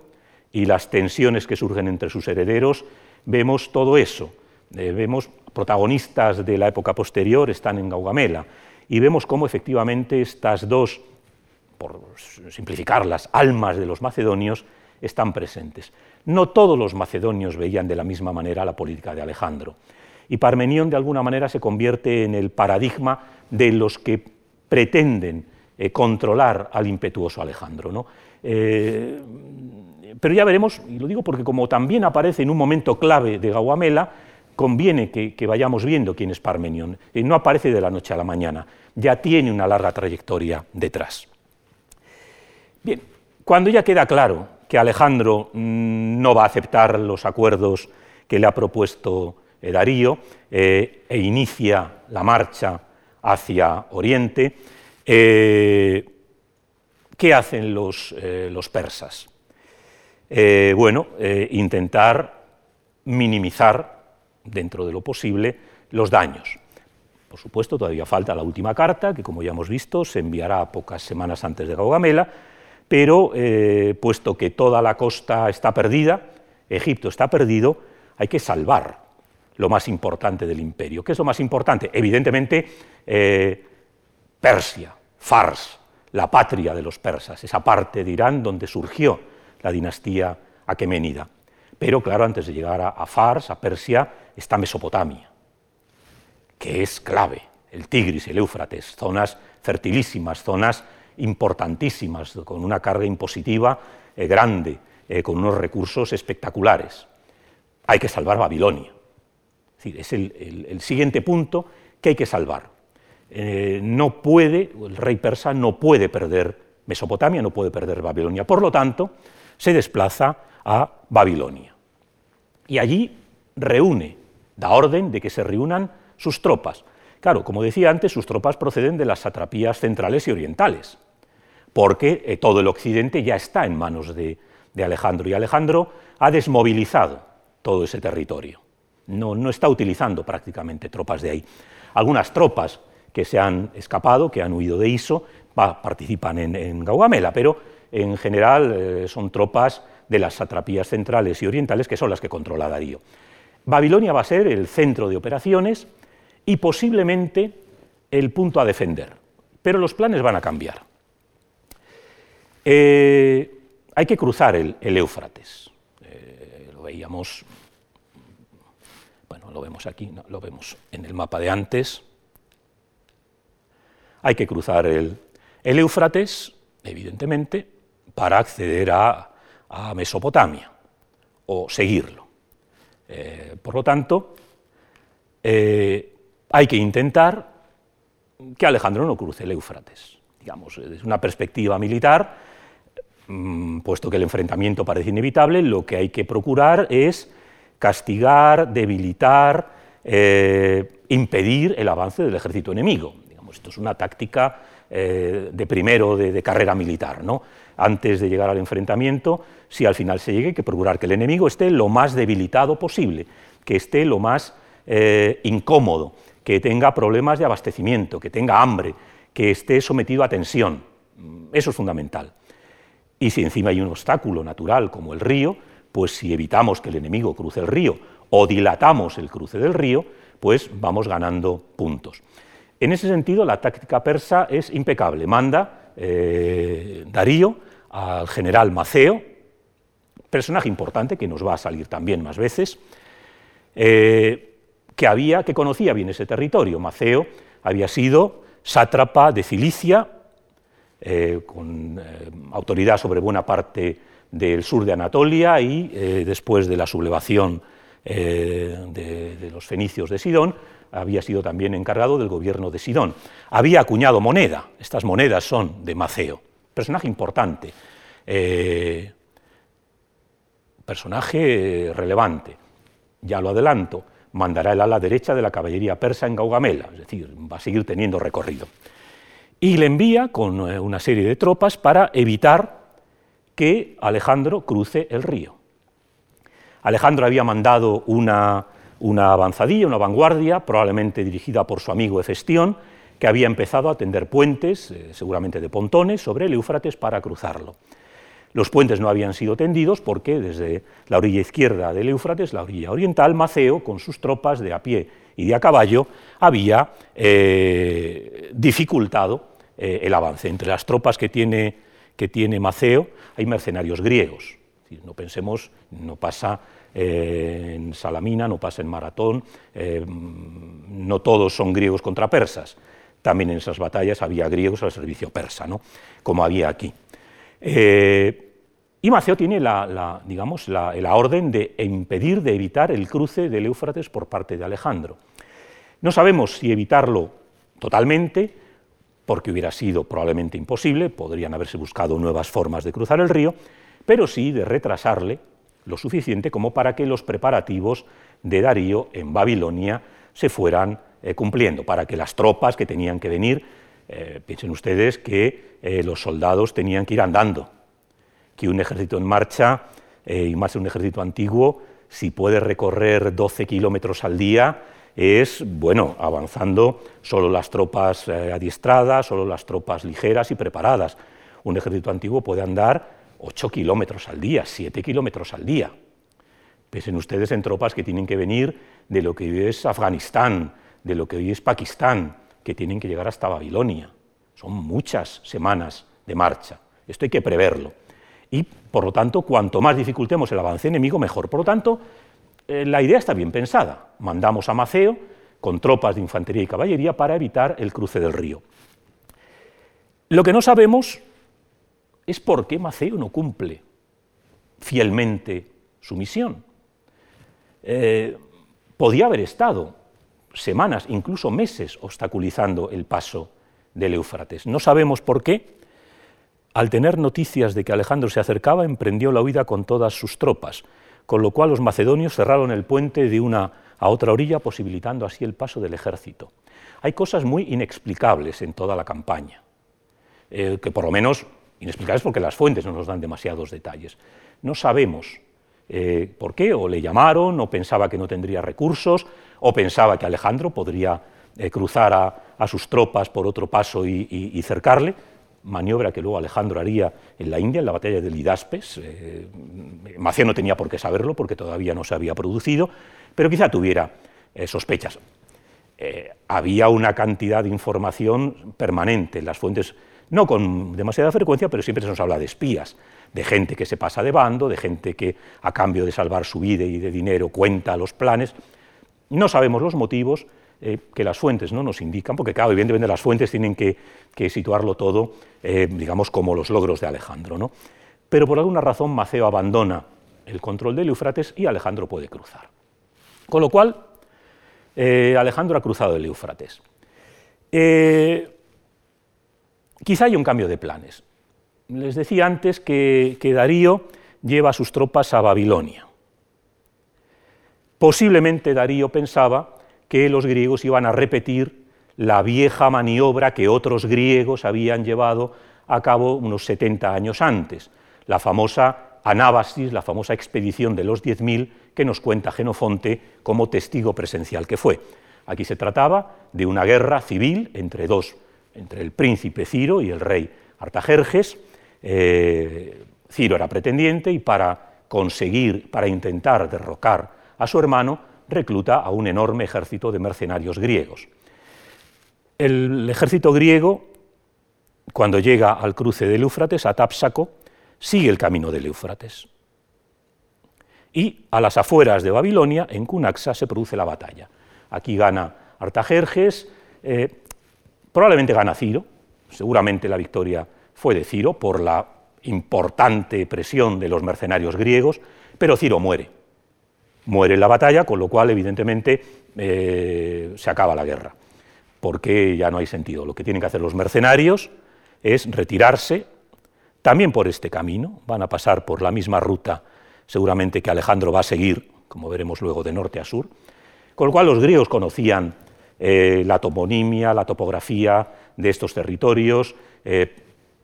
Speaker 2: y las tensiones que surgen entre sus herederos, vemos todo eso. Eh, vemos protagonistas de la época posterior están en Gaugamela, y vemos cómo efectivamente estas dos, por simplificar, las almas de los macedonios están presentes. No todos los macedonios veían de la misma manera la política de Alejandro y Parmenión de alguna manera se convierte en el paradigma de los que pretenden eh, controlar al impetuoso Alejandro. Eh, pero ya veremos, y lo digo porque como también aparece en un momento clave de Gauamela, conviene que, vayamos viendo quién es Parmenión. Eh, no aparece de la noche a la mañana, ya tiene una larga trayectoria detrás. Bien, cuando ya queda claro que Alejandro mm, no va a aceptar los acuerdos que le ha propuesto eh, Darío e inicia la marcha hacia Oriente. Eh, ¿Qué hacen los, persas? bueno, intentar minimizar, dentro de lo posible, los daños. Por supuesto, todavía falta la última carta, que como ya hemos visto, se enviará pocas semanas antes de Gaugamela, pero puesto que toda la costa está perdida, Egipto está perdido, hay que salvar lo más importante del imperio. ¿Qué es lo más importante? Evidentemente, eh, Persia, Fars, la patria de los persas, esa parte de Irán donde surgió la dinastía aqueménida. Pero claro, antes de llegar a, Fars, a Persia, está Mesopotamia, que es clave, el Tigris el Éufrates, zonas fertilísimas, zonas importantísimas, con una carga impositiva eh, grande, eh, con unos recursos espectaculares. Hay que salvar Babilonia es el, siguiente punto que hay que salvar. Eh, no puede, el rey persa no puede perder Mesopotamia, no puede perder Babilonia. Por lo tanto, se desplaza a Babilonia. Y allí reúne, da orden de que se reúnan sus tropas. Claro, como decía antes, sus tropas proceden de las satrapías centrales y orientales, porque eh, todo el occidente ya está en manos de, Alejandro y Alejandro ha desmovilizado todo ese territorio. No, no, está utilizando prácticamente tropas de ahí. Algunas tropas que se han escapado, que han huido de Iso, participan en, Gaugamela, pero en general eh, son tropas de las satrapías centrales y orientales que son las que controla Darío. Babilonia va a ser el centro de operaciones y posiblemente el punto a defender, pero los planes van a cambiar. Eh, hay que cruzar el, Éufrates. Eh, lo veíamos, bueno, lo vemos aquí, lo vemos en el mapa de antes. Hay que cruzar el, el Éufrates, evidentemente, para acceder a, Mesopotamia o seguirlo. Eh, por lo tanto, eh, hay que intentar que Alejandro no cruce el Éufrates. Digamos, desde una perspectiva militar, mm, puesto que el enfrentamiento parece inevitable, lo que hay que procurar es castigar, debilitar, eh, impedir el avance del ejército enemigo. Digamos, esto es una táctica eh, de primero de, carrera militar. ¿no? Antes de llegar al enfrentamiento, si al final se llegue, hay que procurar que el enemigo esté lo más debilitado posible, que esté lo más eh, incómodo, que tenga problemas de abastecimiento, que tenga hambre, que esté sometido a tensión. Eso es fundamental. Y si encima hay un obstáculo natural como el río, pues si evitamos que el enemigo cruce el río o dilatamos el cruce del río, pues vamos ganando puntos. En ese sentido, la táctica persa es impecable. Manda eh, Darío al general Maceo, personaje importante que nos va a salir también más veces, eh, que, había, que conocía bien ese territorio. Maceo había sido sátrapa de Cilicia, eh, con autoridad sobre buena parte del sur de Anatolia y después de la sublevación de los fenicios de Sidón, había sido también encargado del gobierno de Sidón. Había acuñado moneda, estas monedas son de Maceo, personaje importante, eh, personaje relevante, ya lo adelanto, mandará el ala derecha de la caballería persa en Gaugamela, es decir, va a seguir teniendo recorrido. Y le envía con eh, una serie de tropas para evitar que Alejandro cruce el río. Alejandro había mandado una una avanzadilla, una vanguardia, probablemente dirigida por su amigo Efestión, que había empezado a tender puentes, eh, seguramente de pontones, sobre el Éufrates para cruzarlo. Los puentes no habían sido tendidos porque desde la orilla izquierda del Éufrates, la orilla oriental, Maceo, con sus tropas de a pie y de a caballo, había eh, dificultado eh, el avance. Entre las tropas que tiene, que tiene Maceo hay mercenarios griegos. No pensemos, no pasa en Salamina, no pasa en Maratón, eh, no todos son griegos contra persas, también en esas batallas había griegos al servicio persa, ¿no? como había aquí. Eh, y Maceo tiene la, digamos, la, orden de impedir, de evitar el cruce del Éufrates por parte de Alejandro. No sabemos si evitarlo totalmente, porque hubiera sido probablemente imposible, podrían haberse buscado nuevas formas de cruzar el río, pero sí de retrasarle lo suficiente como para que los preparativos de Darío en Babilonia se fueran eh, cumpliendo, para que las tropas que tenían que venir, eh, piensen ustedes que eh, los soldados tenían que ir andando, que un ejército en marcha, y más un ejército antiguo, si puede recorrer 12 kilómetros al día, es, bueno, avanzando solo las tropas adiestradas, solo las tropas ligeras y preparadas. Un ejército antiguo puede andar 8 kilómetros al día, 7 kilómetros al día. Piensen ustedes en tropas que tienen que venir de lo que hoy es Afganistán, de lo que hoy es Pakistán, que tienen que llegar hasta Babilonia. Son muchas semanas de marcha. Esto hay que preverlo. Y, por lo tanto, cuanto más dificultemos el avance enemigo, mejor. Por lo tanto, eh, la idea está bien pensada. Mandamos a Maceo con tropas de infantería y caballería para evitar el cruce del río. Lo que no sabemos es porque Maceo no cumple fielmente su misión. Eh, podía haber estado semanas, incluso meses, obstaculizando el paso del Éufrates. No sabemos por qué. al tener noticias de que Alejandro se acercaba, emprendió la huida con todas sus tropas, con lo cual los macedonios cerraron el puente de una a otra orilla, posibilitando así el paso del ejército. Hay cosas muy inexplicables en toda la campaña, eh, que por lo menos inexplicables porque las fuentes no nos dan demasiados detalles. No sabemos eh, por qué, o le llamaron, o pensaba que no tendría recursos, o pensaba que Alejandro podría eh, cruzar a, sus tropas por otro paso y, cercarle, maniobra que luego Alejandro haría en la India, en la batalla de Lidaspes. Eh, no tenía por qué saberlo porque todavía no se había producido, pero quizá tuviera eh, sospechas. había una cantidad de información permanente en las fuentes, no con demasiada frecuencia, pero siempre se nos habla de espías de gente que se pasa de bando, de gente que a cambio de salvar su vida y de dinero cuenta los planes. No sabemos los motivos eh, que las fuentes no nos indican, porque claro, evidentemente las fuentes tienen que, situarlo todo, eh, digamos, como los logros de Alejandro. ¿no? Pero por alguna razón Maceo abandona el control del Eufrates y Alejandro puede cruzar. Con lo cual, eh, Alejandro ha cruzado el Eufrates. Quizá haya un cambio de planes. Les decía antes que, Darío lleva a sus tropas a Babilonia. Posiblemente Darío pensaba que los griegos iban a repetir la vieja maniobra que otros griegos habían llevado a cabo unos 70 años antes, la famosa anábasis, la famosa expedición de los 10.000 que nos cuenta Genofonte como testigo presencial que fue. Aquí se trataba de una guerra civil entre dos, entre el príncipe Ciro y el rey Artajerjes, eh, Ciro era pretendiente y para conseguir, para intentar derrocar a su hermano, recluta a un enorme ejército de mercenarios griegos. El ejército griego, cuando llega al cruce del Éufrates, a Tápsaco, sigue el camino del Éufrates. Y a las afueras de Babilonia, en Cunaxa, se produce la batalla. Aquí gana Artajerjes, eh, probablemente gana Ciro, seguramente la victoria fue de Ciro por la importante presión de los mercenarios griegos, pero Ciro muere. Muere en la batalla, con lo cual evidentemente eh, se acaba la guerra, porque ya no hay sentido. Lo que tienen que hacer los mercenarios es retirarse también por este camino, van a pasar por la misma ruta seguramente que Alejandro va a seguir, como veremos luego de norte a sur, con lo cual los griegos conocían eh, la toponimia, la topografía de estos territorios, eh,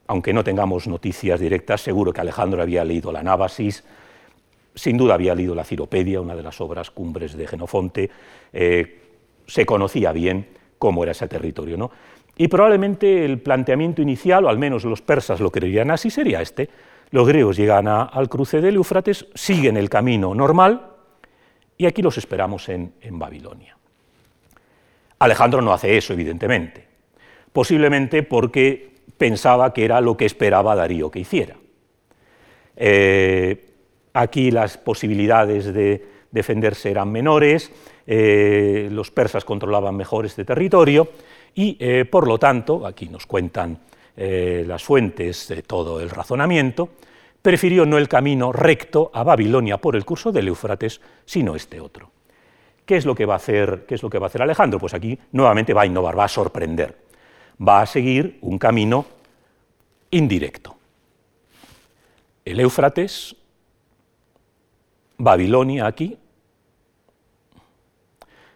Speaker 2: aunque no tengamos noticias directas, seguro que Alejandro había leído la Nábasis, sin duda había leído la Ciropedia, una de las obras cumbres de Genofonte, eh, se conocía bien cómo era ese territorio. ¿no? Y probablemente el planteamiento inicial, o al menos los persas lo creían así, sería este. Los griegos llegan al cruce del Éufrates, siguen el camino normal y aquí los esperamos en Babilonia. Alejandro no hace eso, evidentemente, posiblemente porque pensaba que era lo que esperaba Darío que hiciera. Eh, aquí las posibilidades de defenderse eran menores, eh, los persas controlaban mejor este territorio y, eh, por lo tanto, aquí nos cuentan las fuentes de todo el razonamiento, prefirió no el camino recto a Babilonia por el curso del Éufrates, sino este otro. ¿Qué es lo que va a hacer, qué es lo que va a hacer Alejandro? Pues aquí nuevamente va a innovar, va a sorprender va a seguir un camino indirecto. El Éufrates, Babilonia aquí,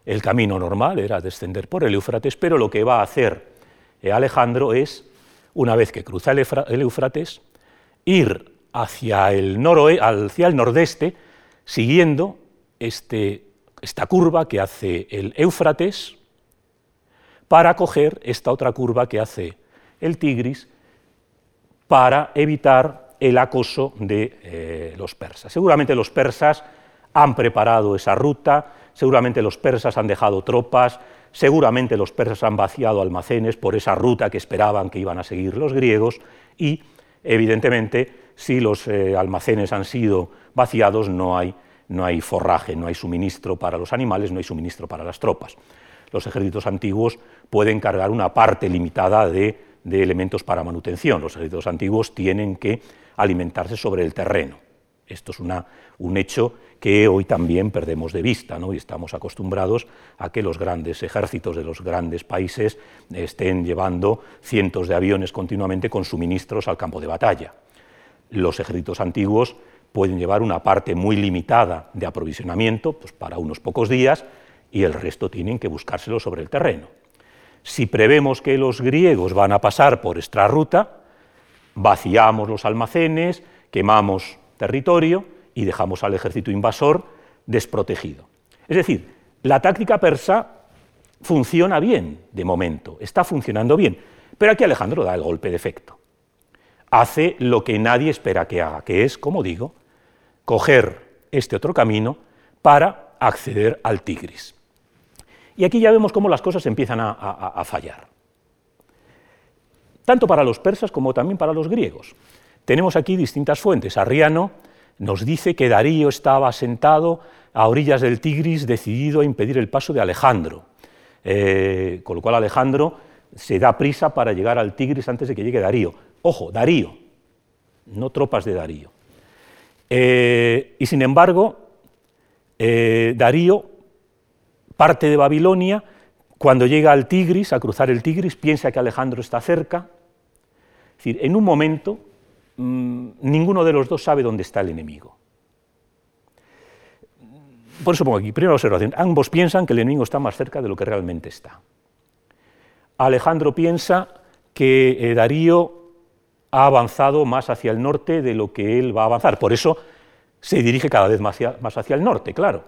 Speaker 2: el camino normal era descender por el Éufrates, pero lo que va a hacer eh, Alejandro es, una vez que cruza el Éufrates, ir hacia el, hacia el nordeste, siguiendo este, esta curva que hace el Éufrates, para coger esta otra curva que hace el Tigris para evitar el acoso de eh, los persas. Seguramente los persas han preparado esa ruta, seguramente los persas han dejado tropas, seguramente los persas han vaciado almacenes por esa ruta que esperaban que iban a seguir los griegos y, evidentemente, si los eh, almacenes han sido vaciados, no hay, no hay forraje, no hay suministro para los animales, no hay suministro para las tropas los ejércitos antiguos pueden cargar una parte limitada de, elementos para manutención. Los ejércitos antiguos tienen que alimentarse sobre el terreno. Esto es un hecho que hoy también perdemos de vista, ¿no? y estamos acostumbrados a que los grandes ejércitos de los grandes países estén llevando cientos de aviones continuamente con suministros al campo de batalla. Los ejércitos antiguos pueden llevar una parte muy limitada de aprovisionamiento pues para unos pocos días y el resto tienen que buscárselo sobre el terreno. Si prevemos que los griegos van a pasar por esta ruta, vaciamos los almacenes, quemamos territorio y dejamos al ejército invasor desprotegido. Es decir, la táctica persa funciona bien de momento, está funcionando bien, pero aquí Alejandro da el golpe de efecto. Hace lo que nadie espera que haga, que es, como digo, coger este otro camino para acceder al Tigris. Y aquí ya vemos cómo las cosas empiezan a, fallar, tanto para los persas como también para los griegos. Tenemos aquí distintas fuentes. Arriano nos dice que Darío estaba sentado a orillas del Tigris decidido a impedir el paso de Alejandro, eh, con lo cual Alejandro se da prisa para llegar al Tigris antes de que llegue Darío. Ojo, Darío, no tropas de Darío. Eh, y sin embargo, eh, Darío parte de Babilonia, cuando llega al Tigris, a cruzar el Tigris, piensa que Alejandro está cerca. Es decir, en un momento Mm, ninguno de los dos sabe dónde está el enemigo. Por eso pongo aquí, primera observación, ambos piensan que el enemigo está más cerca de lo que realmente está. Alejandro piensa que eh, Darío ha avanzado más hacia el norte de lo que él va a avanzar, por eso se dirige cada vez más hacia, más hacia el norte, claro,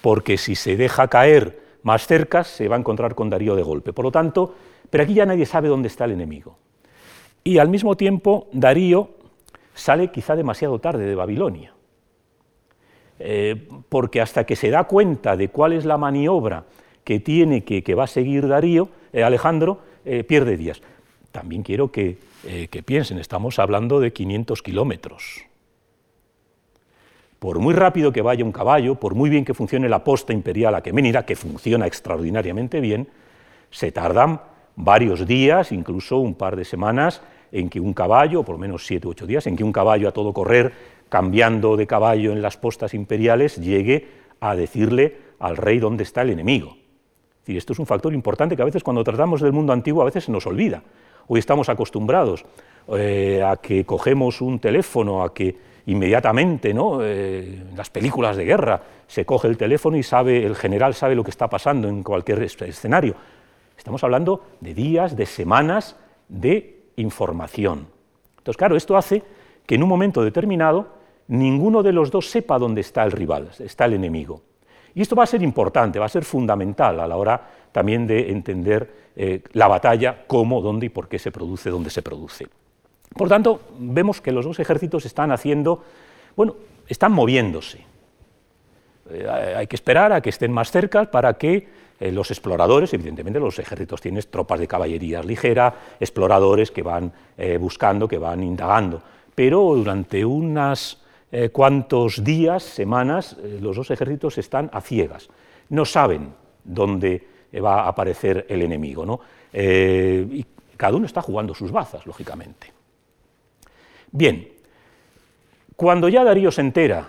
Speaker 2: porque si se deja caer más cerca se va a encontrar con Darío de golpe. Por lo tanto, pero aquí ya nadie sabe dónde está el enemigo. Y al mismo tiempo, Darío sale quizá demasiado tarde de Babilonia, eh, porque hasta que se da cuenta de cuál es la maniobra que tiene, que, va a seguir Darío, eh, Alejandro, eh, pierde días. También quiero que, que piensen, estamos hablando de 500 kilómetros. Por muy rápido que vaya un caballo, por muy bien que funcione la posta imperial aqueménida, que funciona extraordinariamente bien, se tardan varios días, incluso un par de semanas, en que un caballo, por lo menos siete u ocho días, en que un caballo a todo correr, cambiando de caballo en las postas imperiales, llegue a decirle al rey dónde está el enemigo. Es esto es un factor importante que a veces cuando tratamos del mundo antiguo a veces se nos olvida. Hoy estamos acostumbrados eh, a que cogemos un teléfono, a que inmediatamente, ¿no? Eh, en las películas de guerra, se coge el teléfono y sabe, el general sabe lo que está pasando en cualquier escenario. Estamos hablando de días, de semanas, de información. Entonces, claro, esto hace que en un momento determinado ninguno de los dos sepa dónde está el rival, está el enemigo. Y esto va a ser importante, va a ser fundamental a la hora también de entender eh, la batalla, cómo, dónde y por qué se produce, dónde se produce. Por tanto, vemos que los dos ejércitos están haciendo, bueno, están moviéndose. Eh, hay que esperar a que estén más cerca para que eh, los exploradores, evidentemente los ejércitos tienen tropas de caballería ligera, exploradores que van buscando, que van indagando, pero durante unos eh, cuantos días, semanas, los dos ejércitos están a ciegas, no saben dónde va a aparecer el enemigo, ¿no? y cada uno está jugando sus bazas, lógicamente. Bien, cuando ya Darío se entera,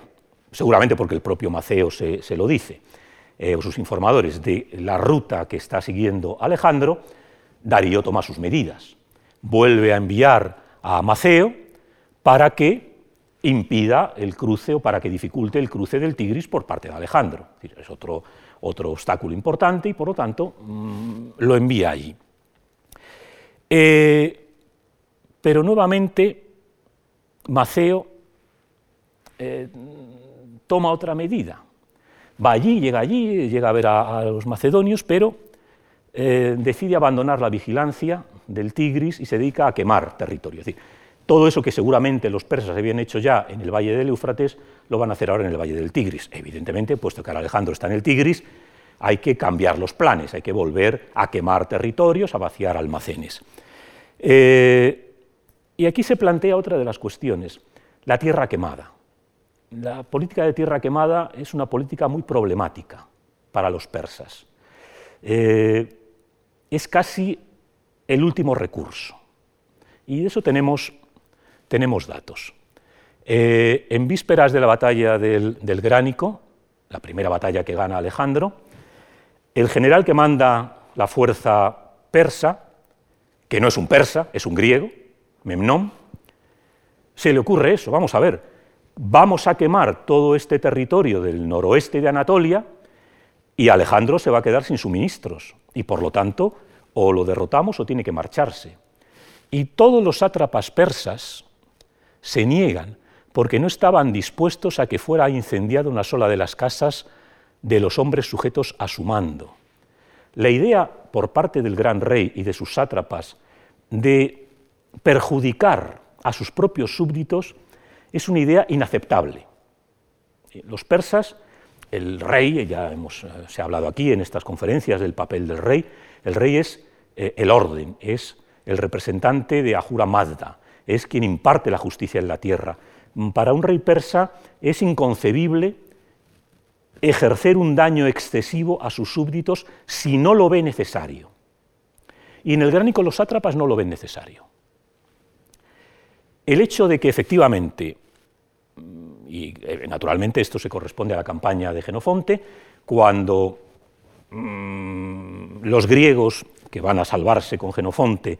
Speaker 2: seguramente porque el propio Maceo se lo dice, eh, o sus informadores de la ruta que está siguiendo Alejandro, Darío toma sus medidas. Vuelve a enviar a Maceo para que impida el cruce o para que dificulte el cruce del Tigris por parte de Alejandro. Es otro, otro obstáculo importante y por lo tanto mm, lo envía allí. Eh, pero nuevamente Maceo eh, toma otra medida va allí, llega allí, llega a ver a, los macedonios, pero eh, decide abandonar la vigilancia del Tigris y se dedica a quemar territorio. Es decir, todo eso que seguramente los persas habían hecho ya en el valle del Éufrates, lo van a hacer ahora en el valle del Tigris. Evidentemente, puesto que Alejandro está en el Tigris, hay que cambiar los planes, hay que volver a quemar territorios, a vaciar almacenes. Eh, y aquí se plantea otra de las cuestiones, la tierra quemada la política de tierra quemada es una política muy problemática para los persas. Eh, es casi el último recurso. Y de eso tenemos, tenemos datos. Eh, en vísperas de la batalla del, Gránico, la primera batalla que gana Alejandro, el general que manda la fuerza persa, que no es un persa, es un griego, Memnón, se le ocurre eso, vamos a ver, vamos a quemar todo este territorio del noroeste de Anatolia y Alejandro se va a quedar sin suministros y por lo tanto o lo derrotamos o tiene que marcharse. Y todos los sátrapas persas se niegan porque no estaban dispuestos a que fuera incendiada una sola de las casas de los hombres sujetos a su mando. La idea por parte del gran rey y de sus sátrapas de perjudicar a sus propios súbditos es una idea inaceptable. Los persas, el rey, ya hemos, eh, se ha hablado aquí en estas conferencias del papel del rey, el rey es eh, el orden, es el representante de Ahura Mazda, es quien imparte la justicia en la tierra. Para un rey persa es inconcebible ejercer un daño excesivo a sus súbditos si no lo ve necesario. Y en el gránico los sátrapas no lo ven necesario. El hecho de que efectivamente, y eh, naturalmente esto se corresponde a la campaña de Genofonte, cuando mm, los griegos que van a salvarse con Genofonte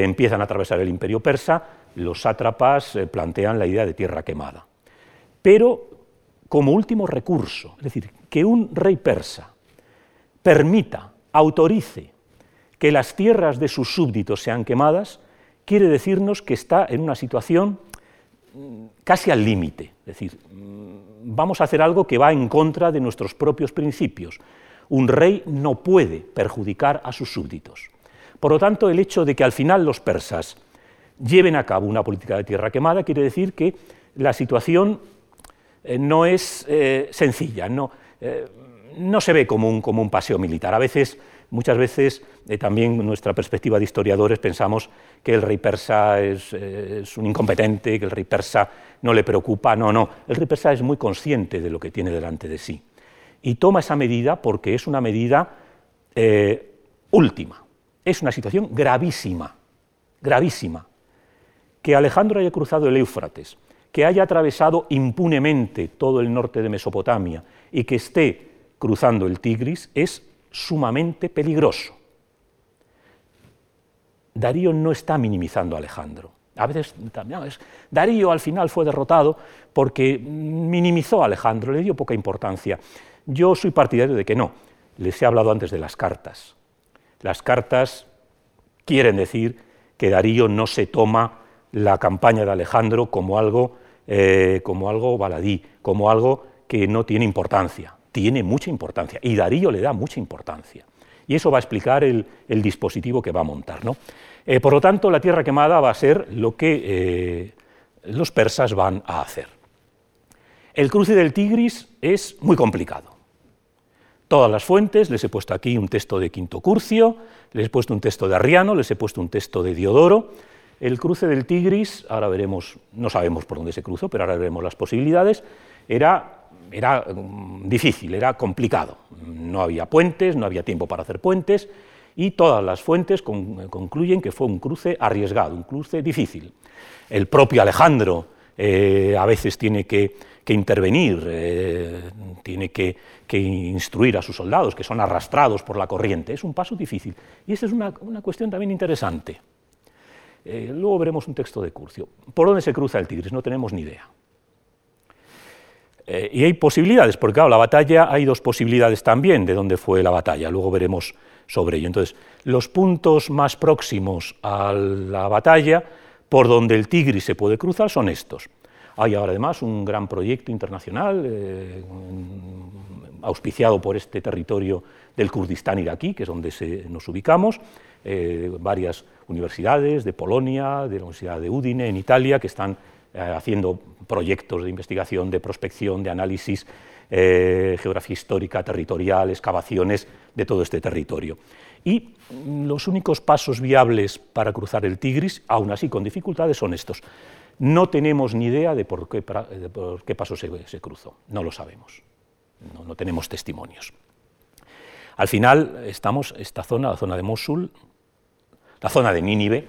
Speaker 2: empiezan a atravesar el imperio persa, los sátrapas eh, plantean la idea de tierra quemada. Pero como último recurso, es decir, que un rey persa permita, autorice que las tierras de sus súbditos sean quemadas, quiere decirnos que está en una situación mm, casi al límite. Es decir, mm, vamos a hacer algo que va en contra de nuestros propios principios. Un rey no puede perjudicar a sus súbditos. Por lo tanto, el hecho de que al final los persas lleven a cabo una política de tierra quemada quiere decir que la situación eh, no es eh, sencilla, no, eh, no, se ve como un, como un, paseo militar. A veces, muchas veces, también nuestra perspectiva de historiadores pensamos que el rey persa es, es, un incompetente, que el rey persa no le preocupa. No, no, el rey persa es muy consciente de lo que tiene delante de sí. Y toma esa medida porque es una medida última. Es una situación gravísima, gravísima. Que Alejandro haya cruzado el Éufrates, que haya atravesado impunemente todo el norte de Mesopotamia y que esté cruzando el Tigris es sumamente peligroso. Darío no está minimizando a Alejandro. A veces Darío al final fue derrotado porque minimizó a Alejandro, le dio poca importancia. Yo soy partidario de que no. Les he hablado antes de las cartas. Las cartas quieren decir que Darío no se toma la campaña de Alejandro como algo, eh, como algo baladí, como algo que no tiene importancia. Tiene mucha importancia y Darío le da mucha importancia. Y eso va a explicar el, dispositivo que va a montar. ¿no? Eh, por lo tanto, la tierra quemada va a ser lo que eh, los persas van a hacer. El cruce del Tigris es muy complicado. Todas las fuentes, les he puesto aquí un texto de Quinto Curcio, les he puesto un texto de Arriano, les he puesto un texto de Diodoro, el cruce del Tigris, ahora veremos, no sabemos por dónde se cruzó, pero ahora veremos las posibilidades, era, era mm, difícil, era complicado. No había puentes, no había tiempo para hacer puentes, y todas las fuentes concluyen que fue un cruce arriesgado, un cruce difícil. El propio Alejandro eh, a veces tiene que, intervenir, eh, tiene que, instruir a sus soldados, que son arrastrados por la corriente. Es un paso difícil. Y esa es una cuestión también interesante. Eh, luego veremos un texto de Curcio. ¿Por dónde se cruza el Tigris? No tenemos ni idea. Eh, y hay posibilidades, porque claro, la batalla hay dos posibilidades también de dónde fue la batalla, luego veremos sobre ello. Entonces, los puntos más próximos a la batalla por donde el Tigris se puede cruzar son estos. Hay ahora además un gran proyecto internacional eh, auspiciado por este territorio del Kurdistán iraquí, que es donde nos ubicamos, varias universidades de Polonia, de la Universidad de Udine, en Italia, que están eh, haciendo proyectos de investigación, de prospección, de análisis, eh, geografía histórica, territorial, excavaciones de todo este territorio. Y los únicos pasos viables para cruzar el Tigris, aún así con dificultades, son estos. No tenemos ni idea de por qué, por qué paso se, cruzó, no lo sabemos, no, tenemos testimonios. Al final estamos, esta zona, la zona de Mosul, la zona de Nínive,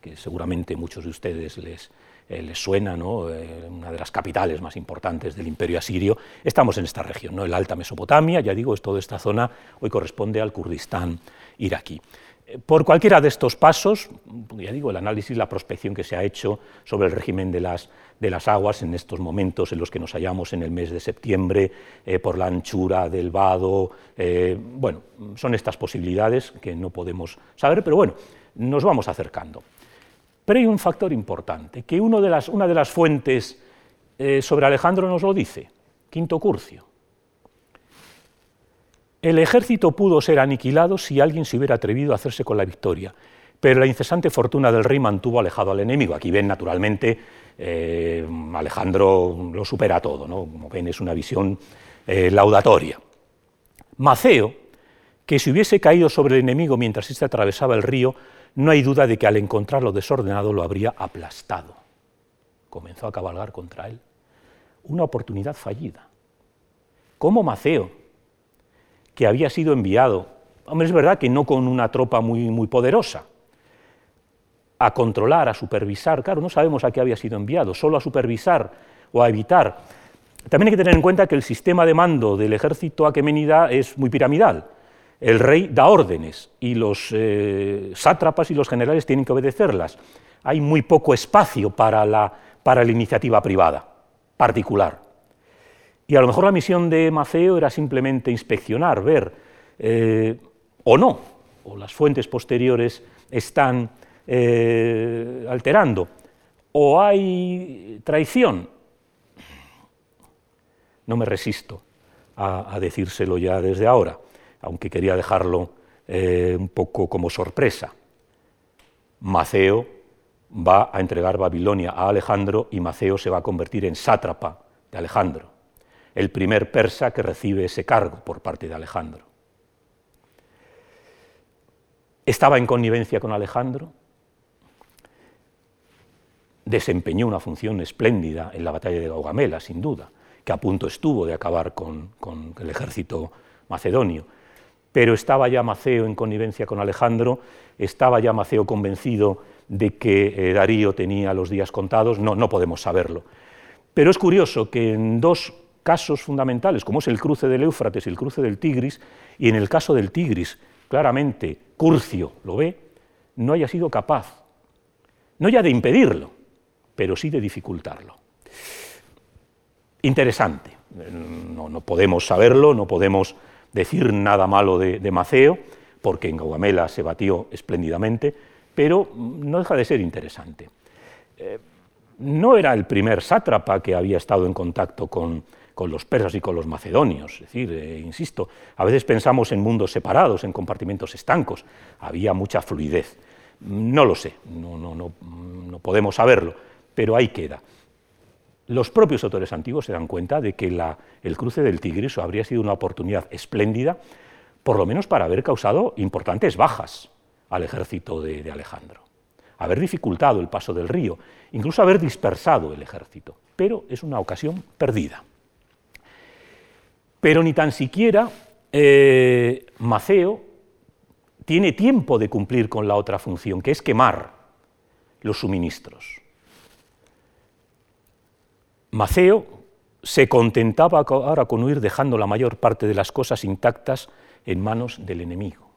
Speaker 2: que seguramente muchos de ustedes les, eh, suena, ¿no? Eh, una de las capitales más importantes del imperio asirio, estamos en esta región, ¿no? el Alta Mesopotamia, ya digo, es toda esta zona, hoy corresponde al Kurdistán iraquí. Por cualquiera de estos pasos, ya digo, el análisis, la prospección que se ha hecho sobre el régimen de las, de las aguas en estos momentos en los que nos hallamos en el mes de septiembre, eh, por la anchura del vado, eh, bueno, son estas posibilidades que no podemos saber, pero bueno, nos vamos acercando. Pero hay un factor importante, que de las, una de las fuentes eh, sobre Alejandro nos lo dice, Quinto Curcio. El ejército pudo ser aniquilado si alguien se hubiera atrevido a hacerse con la victoria, pero la incesante fortuna del rey mantuvo alejado al enemigo. Aquí ven, naturalmente, eh, Alejandro lo supera todo, ¿no? como ven, es una visión eh, laudatoria. Maceo, que si hubiese caído sobre el enemigo mientras éste atravesaba el río, no hay duda de que al encontrarlo desordenado lo habría aplastado. Comenzó a cabalgar contra él. Una oportunidad fallida. ¿Cómo Maceo, que había sido enviado, hombre, es verdad que no con una tropa muy, muy poderosa, a controlar, a supervisar, claro, no sabemos a qué había sido enviado, solo a supervisar o a evitar. También hay que tener en cuenta que el sistema de mando del ejército aquemenida es muy piramidal. El rey da órdenes y los eh, sátrapas y los generales tienen que obedecerlas. Hay muy poco espacio para la, para la iniciativa privada, particular. Y a lo mejor la misión de Maceo era simplemente inspeccionar, ver eh, o no, o las fuentes posteriores están eh, alterando, o hay traición. No me resisto a, decírselo ya desde ahora, aunque quería dejarlo eh, un poco como sorpresa. Maceo va a entregar Babilonia a Alejandro y Maceo se va a convertir en sátrapa de Alejandro el primer persa que recibe ese cargo por parte de Alejandro. Estaba en connivencia con Alejandro, desempeñó una función espléndida en la batalla de Gaugamela, sin duda, que a punto estuvo de acabar con, el ejército macedonio. Pero estaba ya Maceo en connivencia con Alejandro, estaba ya Maceo convencido de que eh, Darío tenía los días contados, no, no podemos saberlo. Pero es curioso que en dos casos fundamentales, como es el cruce del Éufrates y el cruce del Tigris, y en el caso del Tigris, claramente Curcio lo ve, no haya sido capaz, no ya de impedirlo, pero sí de dificultarlo. Interesante, no, podemos saberlo, no podemos decir nada malo de, Maceo, porque en Gaugamela se batió espléndidamente, pero no deja de ser interesante. Eh, no era el primer sátrapa que había estado en contacto con, con los persas y con los macedonios. Es decir, eh, insisto, a veces pensamos en mundos separados, en compartimentos estancos. Había mucha fluidez. No lo sé, no, no, no, no podemos saberlo, pero ahí queda. Los propios autores antiguos se dan cuenta de que el cruce del Tigris habría sido una oportunidad espléndida, por lo menos para haber causado importantes bajas al ejército de Alejandro, haber dificultado el paso del río, incluso haber dispersado el ejército, pero es una ocasión perdida. Pero ni tan siquiera eh, Maceo tiene tiempo de cumplir con la otra función, que es quemar los suministros. Maceo se contentaba ahora con huir dejando la mayor parte de las cosas intactas en manos del enemigo.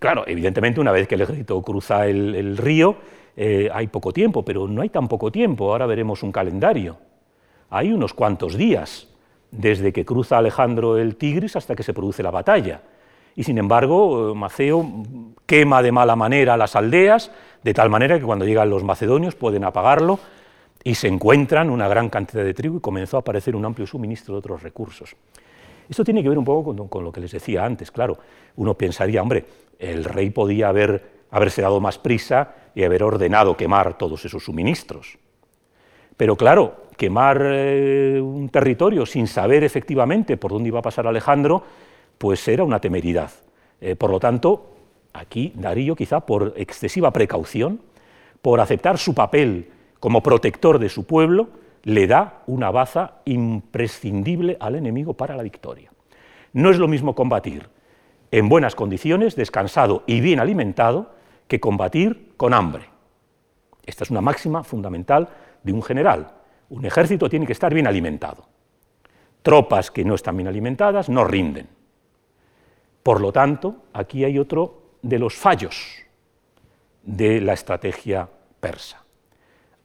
Speaker 2: Claro, evidentemente una vez que el ejército cruza el, río eh, hay poco tiempo, pero no hay tan poco tiempo, ahora veremos un calendario. Hay unos cuantos días desde que cruza Alejandro el Tigris hasta que se produce la batalla. Y sin embargo, Maceo quema de mala manera las aldeas, de tal manera que cuando llegan los macedonios pueden apagarlo y se encuentran una gran cantidad de trigo y comenzó a aparecer un amplio suministro de otros recursos. Esto tiene que ver un poco con, lo que les decía antes, claro. Uno pensaría, hombre, el rey podía haber, haberse dado más prisa y haber ordenado quemar todos esos suministros. Pero claro, quemar eh, un territorio sin saber efectivamente por dónde iba a pasar Alejandro, pues era una temeridad. Eh, por lo tanto, aquí Darío, quizá por excesiva precaución, por aceptar su papel como protector de su pueblo, le da una baza imprescindible al enemigo para la victoria. No es lo mismo combatir en buenas condiciones, descansado y bien alimentado, que combatir con hambre. Esta es una máxima fundamental de un general. Un ejército tiene que estar bien alimentado. Tropas que no están bien alimentadas no rinden. Por lo tanto, aquí hay otro de los fallos de la estrategia persa.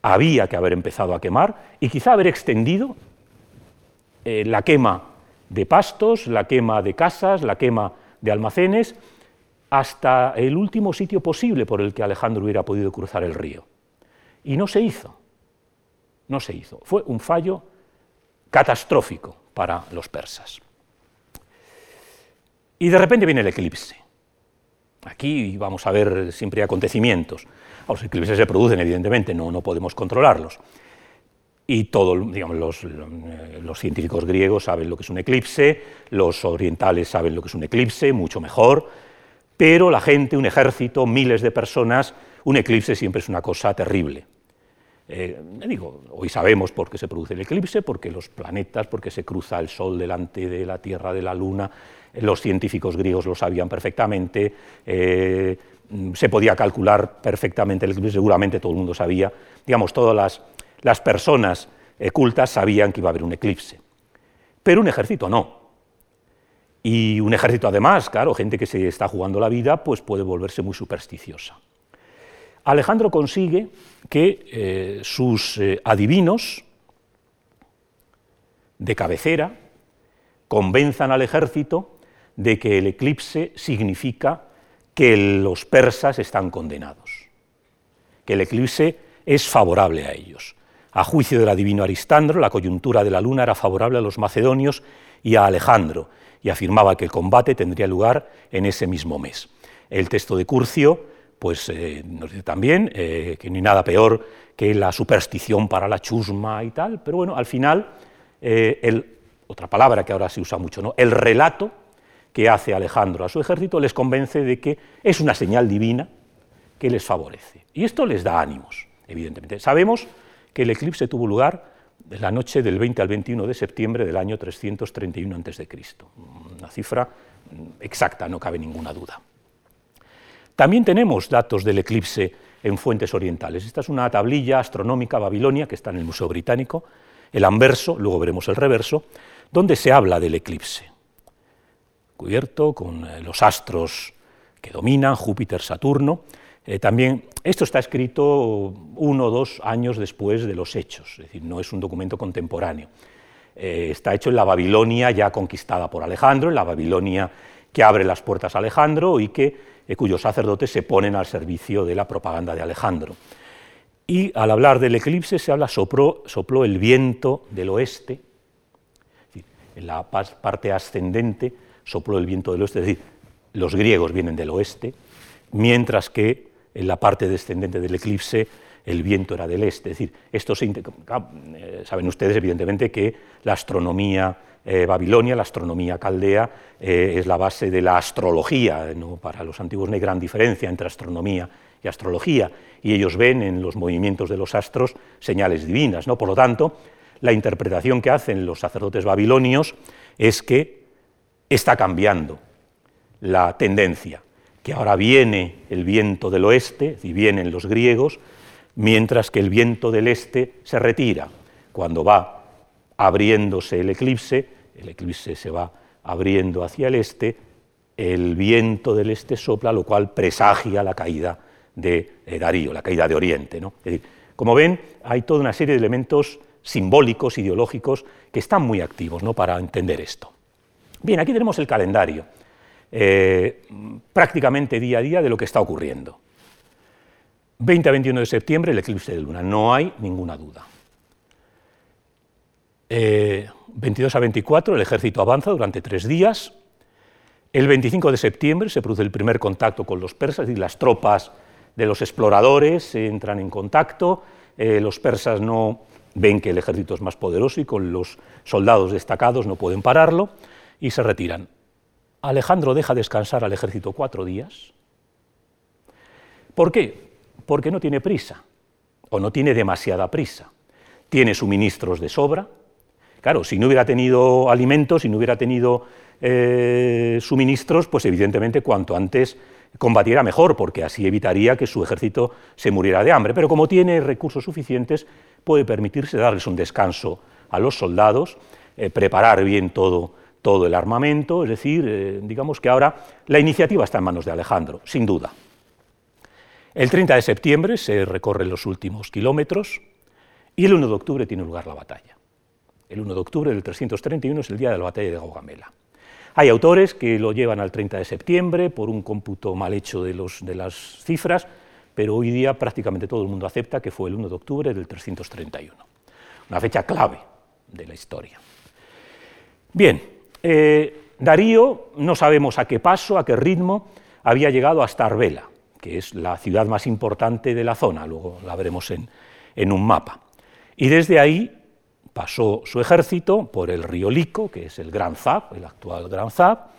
Speaker 2: Había que haber empezado a quemar y quizá haber extendido eh, la quema de pastos, la quema de casas, la quema de almacenes, hasta el último sitio posible por el que Alejandro hubiera podido cruzar el río. Y no se hizo, no se hizo. Fue un fallo catastrófico para los persas. Y de repente viene el eclipse. Aquí vamos a ver siempre acontecimientos. Los eclipses se producen, evidentemente, no, no podemos controlarlos. Y todos los, los, científicos griegos saben lo que es un eclipse, los orientales saben lo que es un eclipse, mucho mejor, pero la gente, un ejército, miles de personas, un eclipse siempre es una cosa terrible. Eh, digo, hoy sabemos por qué se produce el eclipse, porque los planetas, porque se cruza el Sol delante de la Tierra, de la Luna, los científicos griegos lo sabían perfectamente, eh, se podía calcular perfectamente el eclipse, seguramente todo el mundo sabía, digamos, todas las, las personas cultas sabían que iba a haber un eclipse, pero un ejército no. Y un ejército además, claro, gente que se está jugando la vida, pues puede volverse muy supersticiosa. Alejandro consigue que eh, sus eh, adivinos de cabecera convenzan al ejército de que el eclipse significa que los persas están condenados, que el eclipse es favorable a ellos. A juicio del adivino Aristandro, la coyuntura de la luna era favorable a los macedonios y a Alejandro, y afirmaba que el combate tendría lugar en ese mismo mes. El texto de Curcio pues, eh, nos dice también eh, que no hay nada peor que la superstición para la chusma y tal, pero bueno, al final, eh, otra palabra que ahora se usa mucho, ¿no? el relato que hace Alejandro a su ejército les convence de que es una señal divina que les favorece. Y esto les da ánimos, evidentemente. Sabemos que el eclipse tuvo lugar la noche del 20 al 21 de septiembre del año 331 a.C. Una cifra exacta, no cabe ninguna duda. También tenemos datos del eclipse en fuentes orientales. Esta es una tablilla astronómica babilonia que está en el Museo Británico, el anverso, luego veremos el reverso, donde se habla del eclipse, cubierto con eh, los astros que dominan, Júpiter, Saturno, eh, también esto está escrito uno o dos años después de los hechos, es decir, no es un documento contemporáneo. Eh, está hecho en la Babilonia ya conquistada por Alejandro, en la Babilonia que abre las puertas a Alejandro y que, eh, cuyos sacerdotes se ponen al servicio de la propaganda de Alejandro. Y al hablar del eclipse se habla, sopló, sopló el viento del oeste, en la parte ascendente sopló el viento del oeste, es decir, los griegos vienen del oeste, mientras que en la parte descendente del eclipse el viento era del este. Es decir, esto eh, saben ustedes evidentemente que la astronomía eh, babilonia, la astronomía caldea, eh, es la base de la astrología. Para los antiguos no hay gran diferencia entre astronomía y astrología, y ellos ven en los movimientos de los astros señales divinas. ¿no? Por lo tanto, la interpretación que hacen los sacerdotes babilonios es que está cambiando la tendencia que ahora viene el viento del oeste, y vienen los griegos, mientras que el viento del este se retira. Cuando va abriéndose el eclipse, el eclipse se va abriendo hacia el este, el viento del este sopla, lo cual presagia la caída de Darío, la caída de Oriente. como ven, hay toda una serie de elementos simbólicos, ideológicos, que están muy activos ¿no? para entender esto. Bien, aquí tenemos el calendario. Eh, prácticamente día a día de lo que está ocurriendo. 20 a 21 de septiembre, el eclipse de luna, no hay ninguna duda. 22 eh, a 24, el ejército avanza durante tres días. El 25 de septiembre se produce el primer contacto con los persas y las tropas de los exploradores entran en contacto. Eh, los persas no ven que el ejército es más poderoso y con los soldados destacados no pueden pararlo y se retiran. Alejandro deja descansar al ejército cuatro días. ¿Por qué? Porque no tiene prisa, o no tiene demasiada prisa. Tiene suministros de sobra. Claro, si no hubiera tenido alimentos, si no hubiera tenido eh, suministros, pues evidentemente cuanto antes combatiera mejor, porque así evitaría que su ejército se muriera de hambre. Pero como tiene recursos suficientes, puede permitirse darles un descanso a los soldados, eh, preparar bien todo, todo, el armamento, es decir, eh, digamos que ahora la iniciativa está en manos de Alejandro, sin duda. El 30 de septiembre se recorren los últimos kilómetros y el 1 de octubre tiene lugar la batalla. El 1 de octubre del 331 es el día de la batalla de Gaugamela. Hay autores que lo llevan al 30 de septiembre por un cómputo mal hecho de, las cifras, pero hoy día prácticamente todo el mundo acepta que fue el 1 de octubre del 331. Una fecha clave de la historia. Bien, eh, Darío, no sabemos a qué paso, a qué ritmo, había llegado hasta Arbela, que es la ciudad más importante de la zona, luego la veremos en, en un mapa. Y desde ahí pasó su ejército por el río Lico, que es el Gran Zab, el actual Gran Zab,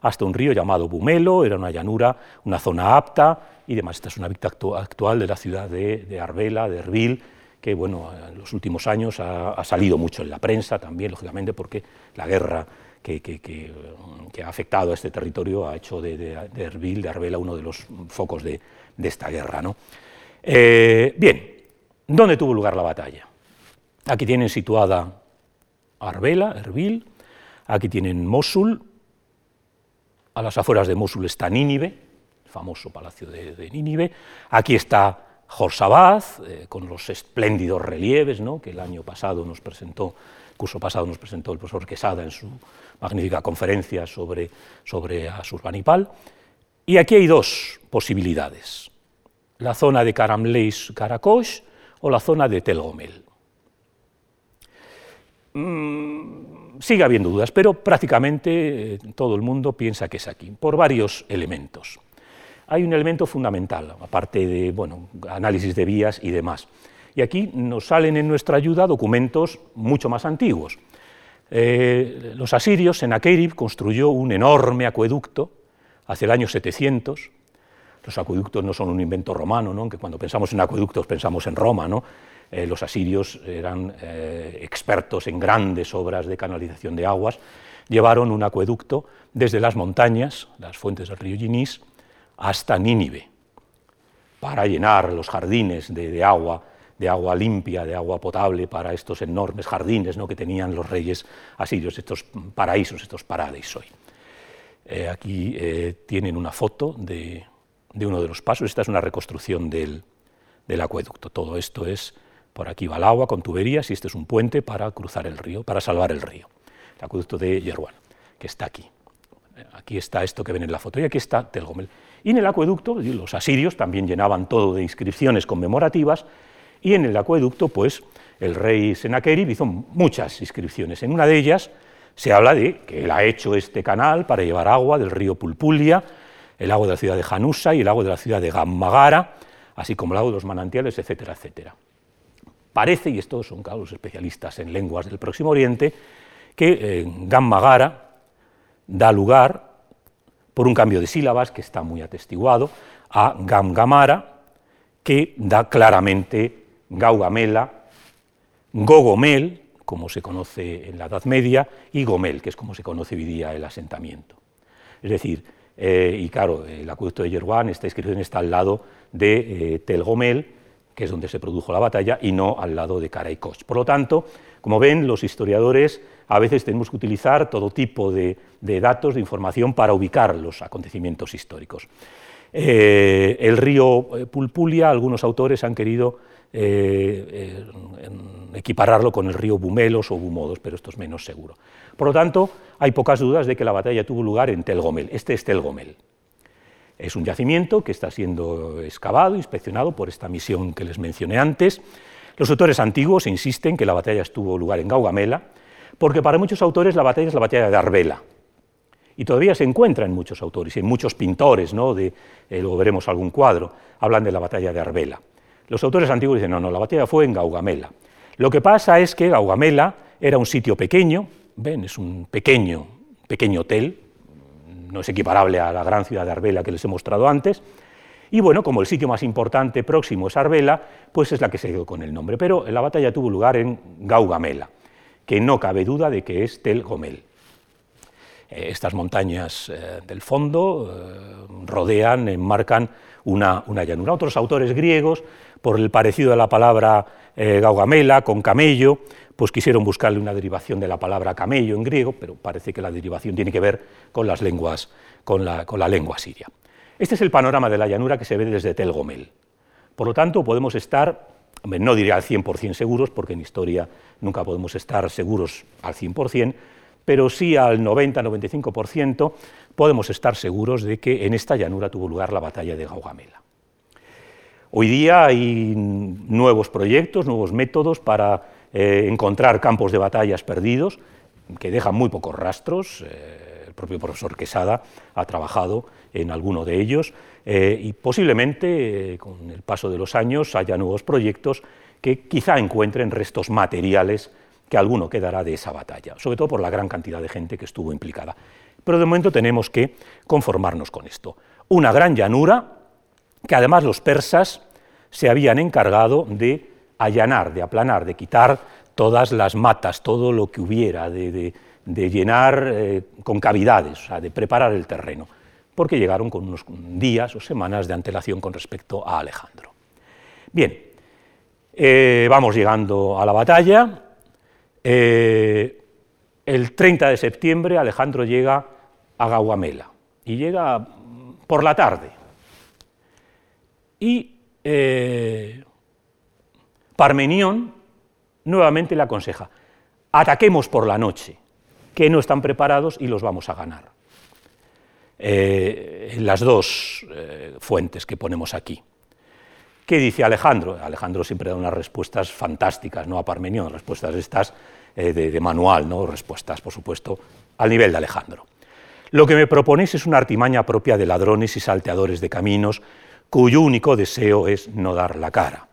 Speaker 2: hasta un río llamado Bumelo, era una llanura, una zona apta y demás. Esta es una vista actual de la ciudad de, Arbela, de Erbil, que bueno, en los últimos años ha, salido mucho en la prensa también, lógicamente, porque la guerra que, ha afectado a este territorio ha hecho de, Erbil, de Arbela, uno de los focos de, esta guerra. ¿no? Eh, bien, ¿dónde tuvo lugar la batalla? Aquí tienen situada Arbela, Erbil, aquí tienen Mosul, a las afueras de Mosul está Nínive, el famoso palacio de, Nínive, aquí está Jorsabaz, eh, con los espléndidos relieves ¿no? que el año pasado nos presentó, curso pasado nos presentó el profesor Quesada en su magnífica conferencia sobre, sobre Asurbanipal. Y aquí hay dos posibilidades, la zona de Karamleis Karakosh o la zona de Telgomel. Mm, sigue habiendo dudas, pero prácticamente eh, todo el mundo piensa que es aquí, por varios elementos. Hay un elemento fundamental, aparte de bueno, análisis de vías y demás. Y aquí nos salen en nuestra ayuda documentos mucho más antiguos. Eh, los asirios, en Sennacherib construyó un enorme acueducto hacia el año 700. Los acueductos no son un invento romano, ¿no? aunque cuando pensamos en acueductos pensamos en Roma, ¿no? Eh, los asirios eran eh, expertos en grandes obras de canalización de aguas, llevaron un acueducto desde las montañas, las fuentes del río Ginís, hasta Nínive, para llenar los jardines de, agua, de agua limpia, de agua potable para estos enormes jardines ¿no? que tenían los reyes asirios, estos paraísos, estos paraísos hoy. Eh, aquí tienen una foto de, uno de los pasos, esta es una reconstrucción del, del acueducto, todo esto es por aquí va el agua con tuberías y este es un puente para cruzar el río, para salvar el río. El acueducto de Yeruán, que está aquí. Aquí está esto que ven en la foto y aquí está Telgomel. Y en el acueducto, los asirios también llenaban todo de inscripciones conmemorativas y en el acueducto, pues, el rey Sennacherib hizo muchas inscripciones. En una de ellas se habla de que él ha hecho este canal para llevar agua del río Pulpulia, el agua de la ciudad de Janusa y el agua de la ciudad de Gammagara, así como el agua de los manantiales, etcétera, etcétera. Parece, y estos son los especialistas en lenguas del Próximo Oriente, que eh, Gammagara da lugar, por un cambio de sílabas que está muy atestiguado, a Gamgamara, que da claramente Gaugamela, Gogomel, como se conoce en la Edad Media, y Gomel, que es como se conoce hoy día el asentamiento. Es decir, eh, y claro, el acueducto de Yeruán, esta inscripción está al lado de eh, Telgomel, que es donde se produjo la batalla, y no al lado de Karaikosh. Por lo tanto, como ven, los historiadores a veces tenemos que utilizar todo tipo de, datos, de información para ubicar los acontecimientos históricos. Eh, el río eh, Pulpulia, algunos autores han querido eh, equipararlo con el río Bumelos o Bumodos, pero esto es menos seguro. Por lo tanto, hay pocas dudas de que la batalla tuvo lugar en Telgomel. Este es Telgomel. Es un yacimiento que está siendo excavado, inspeccionado por esta misión que les mencioné antes. Los autores antiguos insisten que la batalla tuvo lugar en Gaugamela, porque para muchos autores la batalla es la batalla de Arbela. Y todavía se encuentra en muchos autores y en muchos pintores, ¿no? de, eh, luego veremos algún cuadro, hablan de la batalla de Arbela. Los autores antiguos dicen, no, no, la batalla fue en Gaugamela. Lo que pasa es que Gaugamela era un sitio pequeño, ven, es un pequeño, pequeño hotel, no es equiparable a la gran ciudad de Arbela que les he mostrado antes. Y bueno, como el sitio más importante próximo es Arbela, pues es la que se quedó con el nombre. Pero la batalla tuvo lugar en Gaugamela, que no cabe duda de que es Tel Gomel. Eh, estas montañas eh, del fondo eh, rodean, enmarcan una, llanura. Otros autores griegos, por el parecido de la palabra gaugamela con camello, pues quisieron buscarle una derivación de la palabra camello en griego, pero parece que la derivación tiene que ver con las lenguas, con la, con la lengua siria. Este es el panorama de la llanura que se ve desde Tel Gomel. Por lo tanto, podemos estar, no diría al 100% seguros, porque en historia nunca podemos estar seguros al 100%, pero sí al 90-95% podemos estar seguros de que en esta llanura tuvo lugar la batalla de Gaugamela. Hoy día hay nuevos proyectos, nuevos métodos para eh, encontrar campos de batallas perdidos que dejan muy pocos rastros. Eh, el propio profesor Quesada ha trabajado en alguno de ellos eh, y posiblemente con el paso de los años haya nuevos proyectos que quizá encuentren restos materiales que alguno quedará de esa batalla, sobre todo por la gran cantidad de gente que estuvo implicada. Pero de momento tenemos que conformarnos con esto. Una gran llanura que además los persas se habían encargado de allanar, de aplanar, de quitar todas las matas, todo lo que hubiera, de, llenar eh, con cavidades, o sea, de preparar el terreno, porque llegaron con unos días o semanas de antelación con respecto a Alejandro. Bien, eh, vamos llegando a la batalla, eh, el 30 de septiembre Alejandro llega a Gaugamela y llega por la tarde. Y eh, Parmenión nuevamente le aconseja, ataquemos por la noche, que no están preparados y los vamos a ganar. Eh, las dos fuentes que ponemos aquí. ¿Qué dice Alejandro? Alejandro siempre da unas respuestas fantásticas, no a Parmenión, respuestas estas eh, de, manual, ¿no? respuestas, por supuesto, al nivel de Alejandro. Lo que me proponéis es una artimaña propia de ladrones y salteadores de caminos, cuyo único deseo es no dar la cara.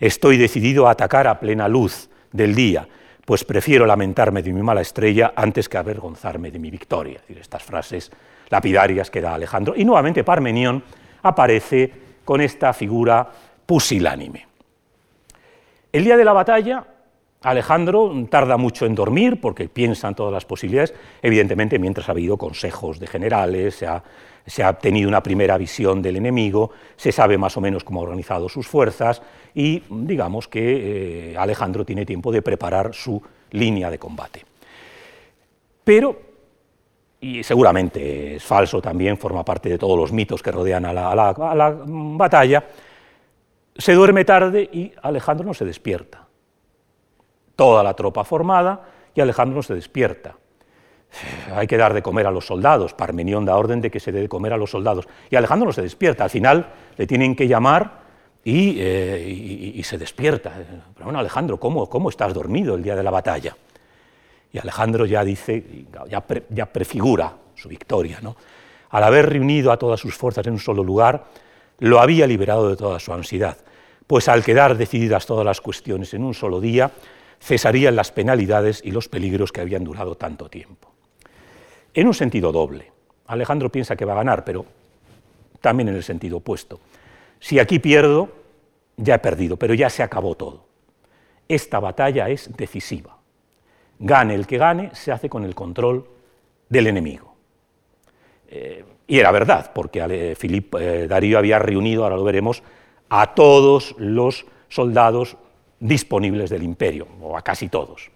Speaker 2: Estoy decidido a atacar a plena luz del día, pues prefiero lamentarme de mi mala estrella antes que avergonzarme de mi victoria. estas frases lapidarias que da Alejandro. Y nuevamente Parmenión aparece con esta figura pusilánime. El día de la batalla, Alejandro tarda mucho en dormir porque piensa en todas las posibilidades, evidentemente mientras ha habido consejos de generales, se ha, tenido una primera visión del enemigo, se sabe más o menos cómo ha organizado sus fuerzas y digamos que eh, Alejandro tiene tiempo de preparar su línea de combate. Pero, y seguramente es falso también, forma parte de todos los mitos que rodean a la batalla, se duerme tarde y Alejandro no se despierta. Toda la tropa formada y Alejandro no se despierta. Hay que dar de comer a los soldados. Parmenión da orden de que se dé de comer a los soldados. Y Alejandro no se despierta. Al final le tienen que llamar y, eh, se despierta. Pero bueno, Alejandro, ¿cómo, ¿cómo, estás dormido el día de la batalla? Y Alejandro ya dice, ya, prefigura su victoria. Al haber reunido a todas sus fuerzas en un solo lugar, lo había liberado de toda su ansiedad, pues al quedar decididas todas las cuestiones en un solo día, cesarían las penalidades y los peligros que habían durado tanto tiempo. En un sentido doble, Alejandro piensa que va a ganar, pero también en el sentido opuesto. Si aquí pierdo, ya he perdido, pero ya se acabó todo. Esta batalla es decisiva. Gane el que gane, se hace con el control del enemigo. Eh, y era verdad, porque Filipe eh, Darío había reunido, ahora lo veremos, a todos los soldados disponibles del imperio, o a casi todos.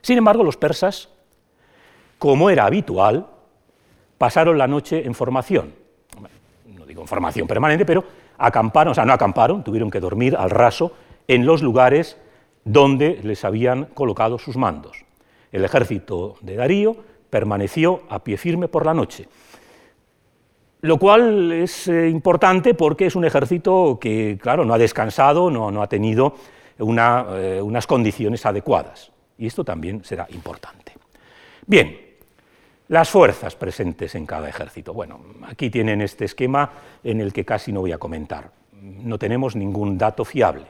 Speaker 2: Sin embargo, los persas, como era habitual, pasaron la noche en formación. No digo en formación permanente, pero acamparon, o sea, no acamparon, tuvieron que dormir al raso en los lugares donde les habían colocado sus mandos. El ejército de Darío permaneció a pie firme por la noche lo cual es eh, importante porque es un ejército que, claro, no ha descansado, no, ha tenido eh, unas condiciones adecuadas. Y esto también será importante. Bien, las fuerzas presentes en cada ejército. Bueno, aquí tienen este esquema en el que casi no voy a comentar. No tenemos ningún dato fiable.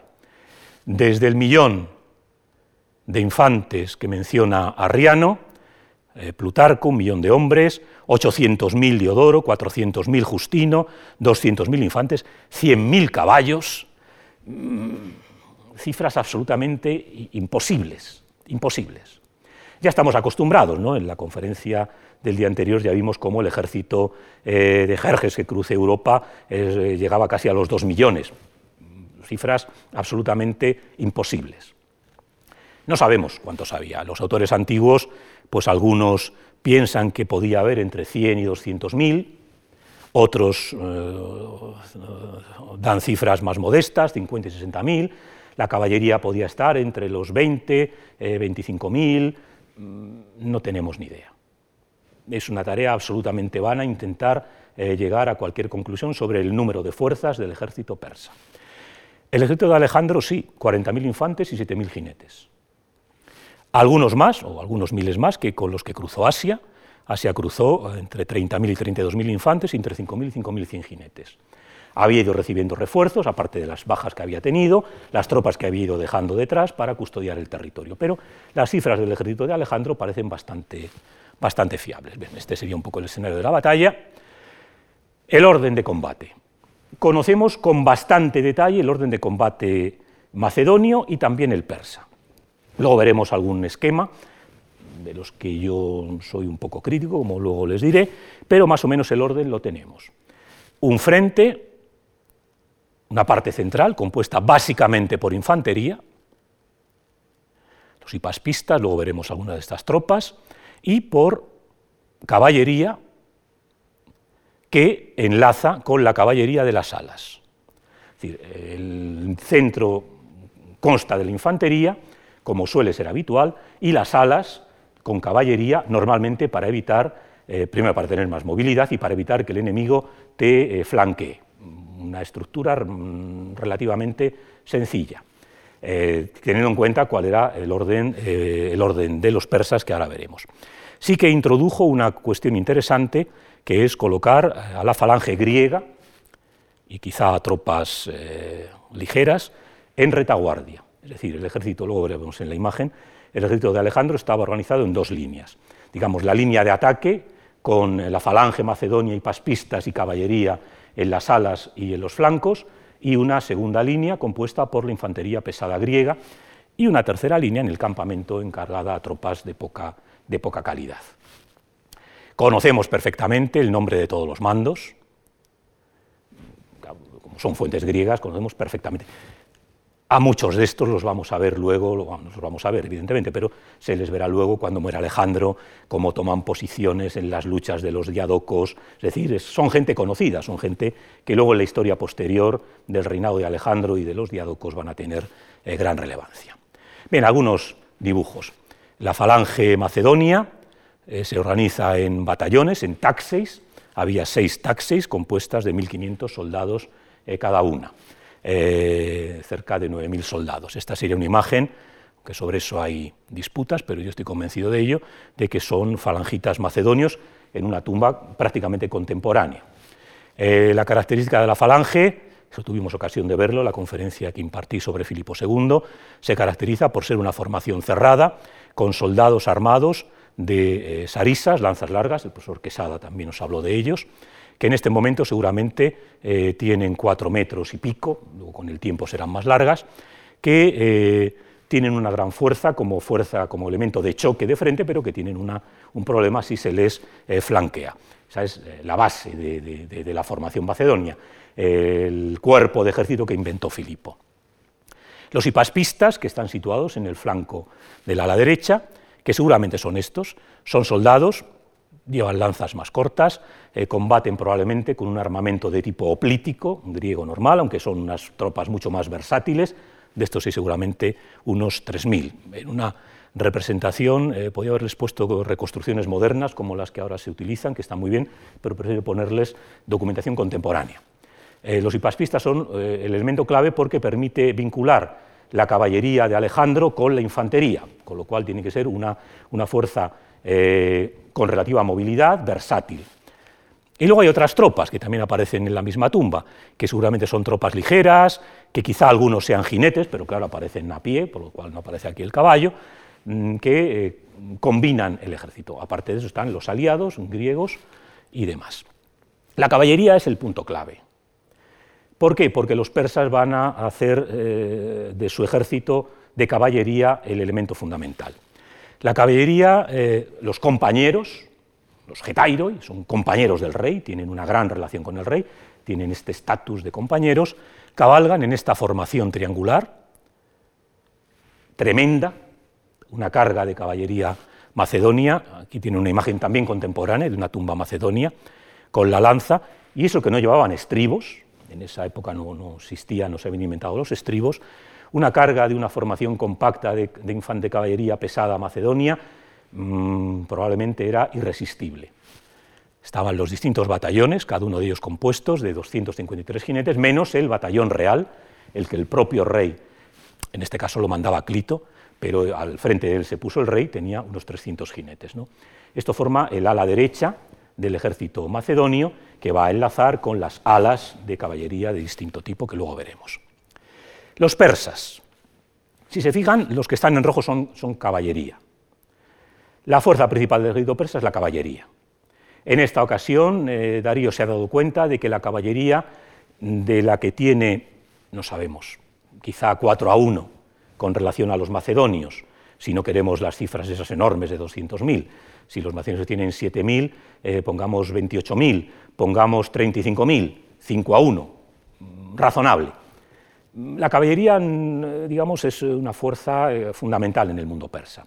Speaker 2: Desde el millón de infantes que menciona Arriano, eh, Plutarco, un millón de hombres, 800.000 Diodoro, 400.000 Justino, 200.000 infantes, 100.000 caballos, mm, cifras absolutamente imposibles, imposibles. Ya estamos acostumbrados, ¿no? En la conferencia del día anterior ya vimos cómo el ejército eh, de Jerjes que cruce Europa eh, llegaba casi a los dos millones, cifras absolutamente imposibles. No sabemos cuántos había. Los autores antiguos, pues algunos piensan que podía haber entre 100 y 200 mil, otros dan cifras más modestas, 50 y 60 mil, la caballería podía estar entre los 20, 25 mil, mm, no tenemos ni idea es una tarea absolutamente vana intentar eh, llegar a cualquier conclusión sobre el número de fuerzas del ejército persa. El ejército de Alejandro sí, 40.000 infantes y 7.000 jinetes. Algunos más, o algunos miles más, que con los que cruzó Asia. Asia cruzó eh, entre 30.000 y 32.000 infantes y entre 5.000 y 5.100 jinetes. Había ido recibiendo refuerzos, aparte de las bajas que había tenido, las tropas que había ido dejando detrás para custodiar el territorio. Pero las cifras del ejército de Alejandro parecen bastante, bastante fiables. este sería un poco el escenario de la batalla. El orden de combate. Conocemos con bastante detalle el orden de combate macedonio y también el persa. Luego veremos algún esquema de los que yo soy un poco crítico, como luego les diré, pero más o menos el orden lo tenemos. Un frente, una parte central compuesta básicamente por infantería, los hipaspistas, luego veremos algunas de estas tropas, y por caballería que enlaza con la caballería de las alas. Es decir, el centro consta de la infantería, como suele ser habitual, y las alas con caballería, normalmente para evitar, eh, primero para tener más movilidad y para evitar que el enemigo te eh, flanquee. Una estructura mm, relativamente sencilla, eh, teniendo en cuenta cuál era el orden, el orden de los persas que ahora veremos sí que introdujo una cuestión interesante, que es colocar eh, a la falange griega y quizá a tropas eh, ligeras en retaguardia. Es decir, el ejército, luego veremos en la imagen, el ejército de Alejandro estaba organizado en dos líneas. Digamos, la línea de ataque con la falange macedonia y paspistas y caballería en las alas y en los flancos, y una segunda línea compuesta por la infantería pesada griega, y una tercera línea en el campamento encargada a tropas de poca de poca calidad. Conocemos perfectamente el nombre de todos los mandos, como son fuentes griegas, conocemos perfectamente. A muchos de estos los vamos a ver luego, los vamos a ver evidentemente, pero se les verá luego cuando muera Alejandro, cómo toman posiciones en las luchas de los diadocos, es decir, son gente conocida, son gente que luego en la historia posterior del reinado de Alejandro y de los diadocos van a tener eh, gran relevancia. Bien, algunos dibujos. La falange macedonia eh, se organiza en batallones, en taxeis. Había seis taxeis compuestas de 1.500 soldados eh, cada una, eh, cerca de 9.000 soldados. Esta sería una imagen, que sobre eso hay disputas, pero yo estoy convencido de ello, de que son falangitas macedonios en una tumba prácticamente contemporánea. la característica de la falange eso tuvimos ocasión de verlo, la conferencia que impartí sobre Filipo II, se caracteriza por ser una formación cerrada, con soldados armados de eh, sarisas, lanzas largas, el profesor Quesada también nos habló de ellos, que en este momento seguramente eh, tienen cuatro metros y pico, luego con el tiempo serán más largas, que eh, tienen una gran fuerza como fuerza, como elemento de choque de frente, pero que tienen un problema si se les flanquea. Esa es la base de la formación macedonia el cuerpo de ejército que inventó Filipo. Los hipaspistas, que están situados en el flanco del ala derecha, que seguramente son estos, son soldados, llevan lanzas más cortas, eh, combaten probablemente con un armamento de tipo oplítico, griego normal, aunque son unas tropas mucho más versátiles, de estos hay seguramente unos 3.000. En una representación, eh, podría haberles puesto reconstrucciones modernas como las que ahora se utilizan, que están muy bien, pero prefiero ponerles documentación contemporánea. Eh, los hipaspistas son eh, el elemento clave porque permite vincular la caballería de Alejandro con la infantería, con lo cual tiene que ser una, fuerza con relativa movilidad, versátil. Y luego hay otras tropas que también aparecen en la misma tumba, que seguramente son tropas ligeras, que quizá algunos sean jinetes, pero claro, aparecen a pie, por lo cual no aparece aquí el caballo, mm, que combinan el ejército. Aparte de eso están los aliados griegos y demás. La caballería es el punto clave. ¿Por qué? Porque los persas van a hacer eh, de su ejército de caballería el elemento fundamental. La caballería, eh, los compañeros, los getairoi, son compañeros del rey, tienen una gran relación con el rey, tienen este estatus de compañeros, cabalgan en esta formación triangular, tremenda, una carga de caballería macedonia, aquí tiene una imagen también contemporánea de una tumba macedonia, con la lanza, y eso que no llevaban estribos, en esa época no, no existía, no se habían inventado los estribos, una carga de una formación compacta de, infante caballería pesada macedonia, mm, probablemente era irresistible. Estaban los distintos batallones, cada uno de ellos compuestos de 253 jinetes, menos el batallón real, el que el propio rey, en este caso lo mandaba Clito, pero al frente de él se puso el rey, tenía unos 300 jinetes. Esto forma el ala derecha del ejército macedonio, que va a enlazar con las alas de caballería de distinto tipo, que luego veremos. Los persas. Si se fijan, los que están en rojo son caballería. La fuerza principal del ejército persa es la caballería. En esta ocasión, eh, Darío se ha dado cuenta de que la caballería, de la que tiene, no sabemos, quizá 4 a 1 con relación a los macedonios, si no queremos las cifras esas enormes de 200.000, si los macedonios tienen 7.000, eh, pongamos 28.000, pongamos 35.000, 5 a 1, razonable. La caballería, digamos, es una fuerza eh, fundamental en el mundo persa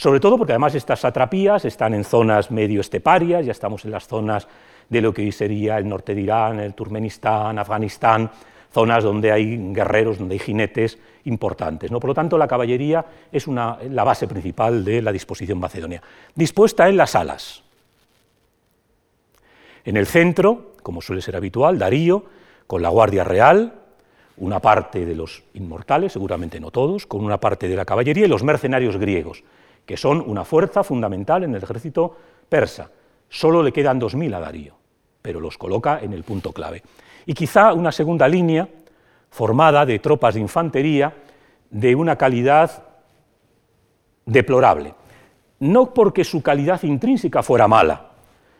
Speaker 2: sobre todo porque además estas satrapías están en zonas medio esteparias, ya estamos en las zonas de lo que hoy sería el norte de Irán, el Turkmenistán, Afganistán, zonas donde hay guerreros, donde hay jinetes importantes. ¿no? Por lo tanto, la caballería es la base principal de la disposición macedonia, dispuesta en las alas. En el centro, como suele ser habitual, Darío, con la Guardia Real, una parte de los inmortales, seguramente no todos, con una parte de la caballería y los mercenarios griegos, que son una fuerza fundamental en el ejército persa. Solo le quedan 2.000 a Darío, pero los coloca en el punto clave. Y quizá una segunda línea formada de tropas de infantería de una calidad deplorable. No porque su calidad intrínseca fuera mala,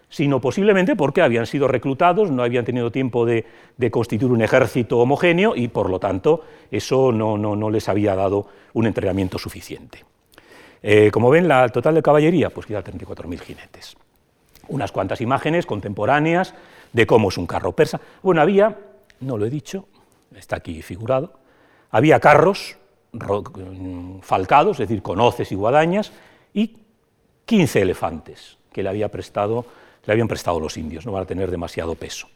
Speaker 2: sino posiblemente porque habían sido reclutados, no habían tenido tiempo de, constituir un ejército homogéneo y por lo tanto eso no, no les había dado un entrenamiento suficiente. Eh, como ven, la total de caballería, pues queda 34.000 jinetes. Unas cuantas imágenes contemporáneas de cómo es un carro persa. Bueno, había, no lo he dicho, está aquí figurado, había carros falcados, es decir, con hoces y guadañas, y 15 elefantes que le, había prestado, le habían prestado los indios, no van a tener demasiado peso.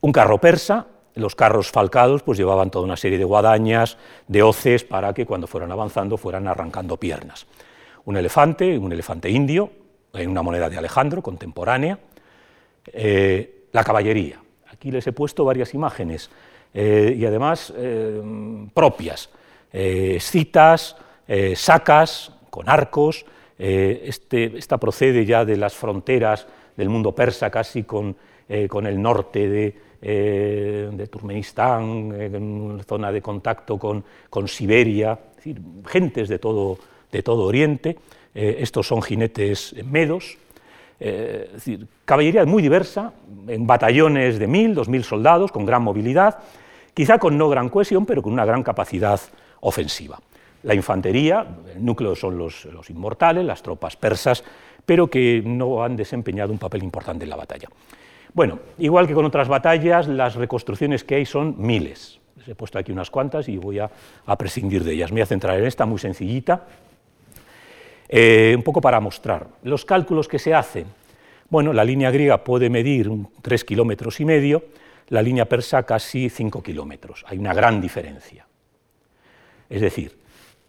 Speaker 2: Un carro persa, los carros falcados pues llevaban toda una serie de guadañas, de hoces, para que cuando fueran avanzando fueran arrancando piernas. Un elefante, un elefante indio, en una moneda de Alejandro, contemporánea. Eh, la caballería. Aquí les he puesto varias imágenes eh, y además eh, propias. citas, sacas con arcos. Este, esta procede ya de las fronteras del mundo persa, casi con, con el norte de, eh, de Turkmenistán, en zona de contacto con, Siberia, gentes de todo, de todo Oriente. Eh, estos son jinetes medos, eh, es decir, caballería muy diversa, en batallones de mil, dos mil soldados, con gran movilidad, quizá con no gran cohesión, pero con una gran capacidad ofensiva. La infantería, el núcleo son los, los inmortales, las tropas persas, pero que no han desempeñado un papel importante en la batalla. Bueno, igual que con otras batallas, las reconstrucciones que hay son miles. Les he puesto aquí unas cuantas y voy a, prescindir de ellas. Me voy a centrar en esta muy sencillita, eh, un poco para mostrar. Los cálculos que se hacen. Bueno, la línea griega puede medir tres kilómetros y medio, la línea persa casi cinco kilómetros. Hay una gran diferencia. Es decir,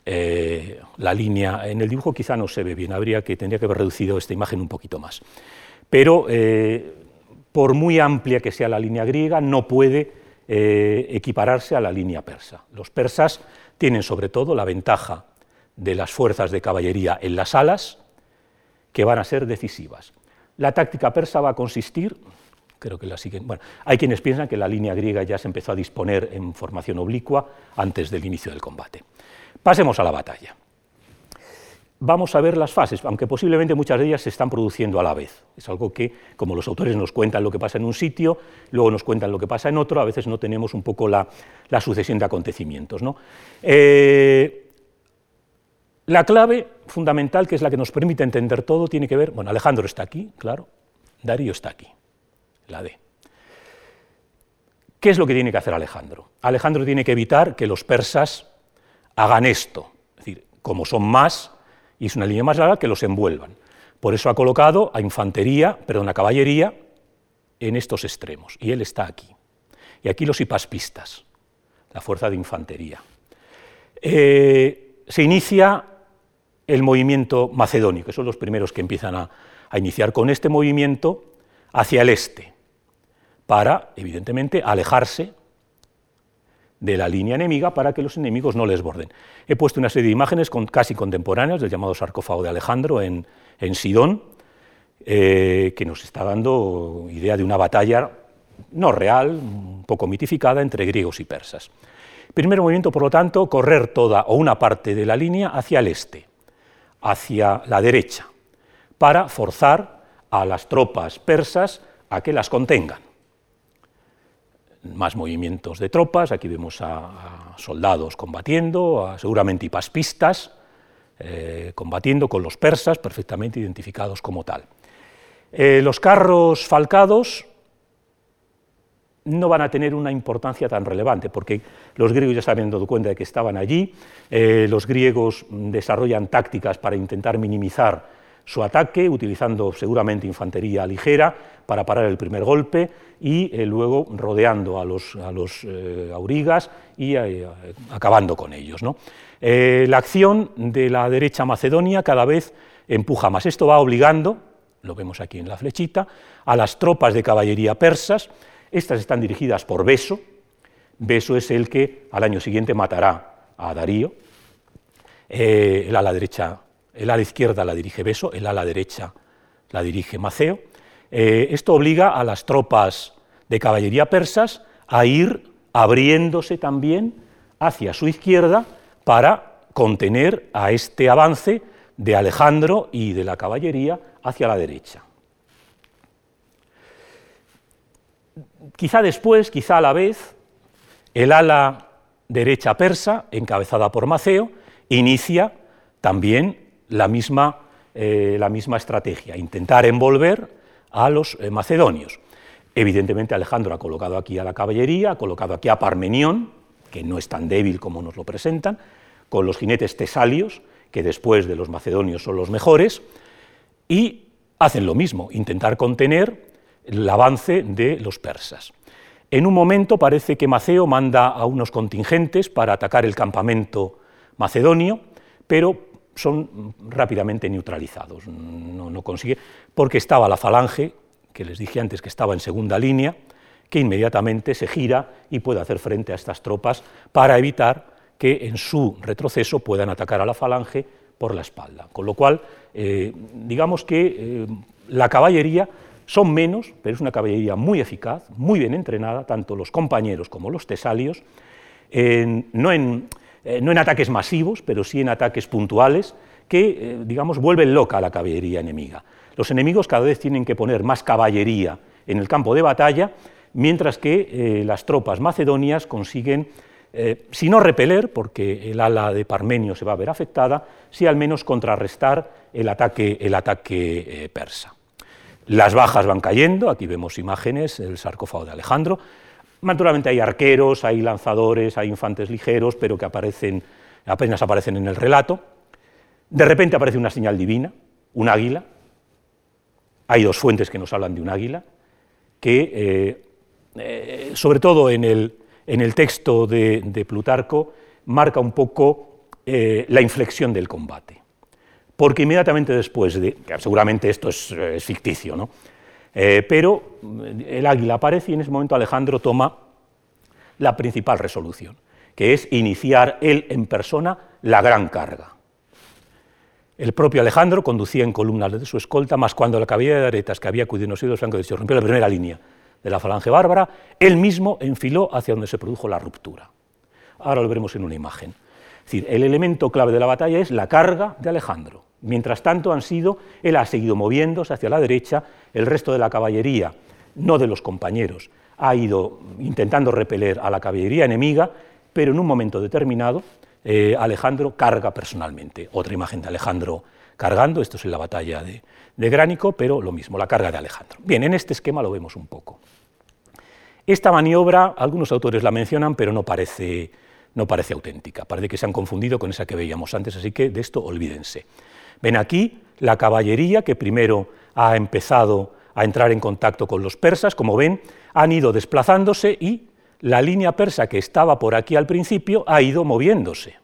Speaker 2: eh, la línea en el dibujo quizá no se ve bien, habría que tendría que haber reducido esta imagen un poquito más. Pero eh, por muy amplia que sea la línea griega, no puede eh, equipararse a la línea persa. Los persas tienen sobre todo la ventaja de las fuerzas de caballería en las alas, que van a ser decisivas. La táctica persa va a consistir, creo que la siguen, bueno, hay quienes piensan que la línea griega ya se empezó a disponer en formación oblicua antes del inicio del combate. Pasemos a la batalla vamos a ver las fases, aunque posiblemente muchas de ellas se están produciendo a la vez. Es algo que, como los autores nos cuentan lo que pasa en un sitio, luego nos cuentan lo que pasa en otro, a veces no tenemos un poco la, sucesión de acontecimientos. Eh, La clave fundamental, que es la que nos permite entender todo, tiene que ver, bueno, Alejandro está aquí, claro, Darío está aquí, la D. ¿Qué es lo que tiene que hacer Alejandro? Alejandro tiene que evitar que los persas hagan esto, es decir, como son más y es una línea más larga, que los envuelvan. Por eso ha colocado a infantería, perdón, a caballería en estos extremos, y él está aquí. Y aquí los hipaspistas, la fuerza de infantería. Eh, se inicia el movimiento macedónico, son los primeros que empiezan a iniciar con este movimiento hacia el este para, evidentemente, alejarse de la línea enemiga para que los enemigos no les borden. He puesto una serie de imágenes casi contemporáneas del llamado sarcófago de Alejandro en, Sidón, eh, que nos está dando idea de una batalla no real, un poco mitificada entre griegos y persas. Primer movimiento, por lo tanto, correr toda o una parte de la línea hacia el este, hacia la derecha, para forzar a las tropas persas a que las contengan más movimientos de tropas, aquí vemos a, soldados combatiendo, seguramente hipaspistas, eh, combatiendo con los persas, perfectamente identificados como tal. Eh, los carros falcados no van a tener una importancia tan relevante, porque los griegos ya se habían dado cuenta de que estaban allí, eh, los griegos desarrollan tácticas para intentar minimizar su ataque, utilizando seguramente infantería ligera para parar el primer golpe y eh, luego rodeando a los, eh, aurigas y eh, acabando con ellos. la acción de la derecha macedonia cada vez empuja más. Esto va obligando, lo vemos aquí en la flechita, a las tropas de caballería persas. Estas están dirigidas por Beso. Beso es el que al año siguiente matará a Darío. el ala derecha el ala izquierda la dirige Beso, el ala derecha la dirige Maceo. Eh, esto obliga a las tropas de caballería persas a ir abriéndose también hacia su izquierda para contener a este avance de Alejandro y de la caballería hacia la derecha. Quizá después, quizá a la vez, el ala derecha persa, encabezada por Maceo, inicia también la misma, eh, la misma estrategia, intentar envolver a los eh, macedonios. Evidentemente Alejandro ha colocado aquí a la caballería, ha colocado aquí a Parmenión, que no es tan débil como nos lo presentan, con los jinetes tesalios, que después de los macedonios son los mejores, y hacen lo mismo, intentar contener el avance de los persas. En un momento parece que Maceo manda a unos contingentes para atacar el campamento macedonio, pero son rápidamente neutralizados. No, consigue, porque estaba la falange, que les dije antes que estaba en segunda línea, que inmediatamente se gira y puede hacer frente a estas tropas para evitar que en su retroceso puedan atacar a la falange por la espalda. Con lo cual, eh, digamos que eh, la caballería son menos, pero es una caballería muy eficaz, muy bien entrenada, tanto los compañeros como los tesalios, no en eh, no en ataques masivos, pero sí en ataques puntuales, que, eh, digamos, vuelven loca a la caballería enemiga. Los enemigos cada vez tienen que poner más caballería en el campo de batalla, mientras que eh, las tropas macedonias consiguen, si no repeler, porque el ala de Parmenio se va a ver afectada, sí al menos contrarrestar el ataque, el ataque persa. Las bajas van cayendo, aquí vemos imágenes, el sarcófago de Alejandro, Naturalmente hay arqueros, hay lanzadores, hay infantes ligeros, pero que aparecen, apenas aparecen en el relato. De repente aparece una señal divina, un águila. Hay dos fuentes que nos hablan de un águila, que eh, eh, sobre todo en el, en el texto de, Plutarco marca un poco eh, la inflexión del combate. Porque inmediatamente después de, seguramente esto es, es ficticio, ¿no? Eh, pero el águila aparece y en ese momento Alejandro toma la principal resolución, que es iniciar él en persona la gran carga. El propio Alejandro conducía en columnas de su escolta, más cuando la caballería de aretas que había acudido en los flancos de rompió la primera línea de la falange bárbara, él mismo enfiló hacia donde se produjo la ruptura. Ahora lo veremos en una imagen. Es decir, el elemento clave de la batalla es la carga de Alejandro. Mientras tanto, han sido, él ha seguido moviéndose hacia la derecha, el resto de la caballería, no de los compañeros, ha ido intentando repeler a la caballería enemiga, pero en un momento determinado, eh, Alejandro carga personalmente. Otra imagen de Alejandro cargando, esto es en la batalla de, Gránico, pero lo mismo, la carga de Alejandro. Bien, en este esquema lo vemos un poco. Esta maniobra, algunos autores la mencionan, pero no parece, no parece auténtica. Parece que se han confundido con esa que veíamos antes, así que de esto olvídense. Ven aquí la caballería que primero ha empezado a entrar en contacto con los persas, como ven, han ido desplazándose y la línea persa que estaba por aquí al principio ha ido moviéndose.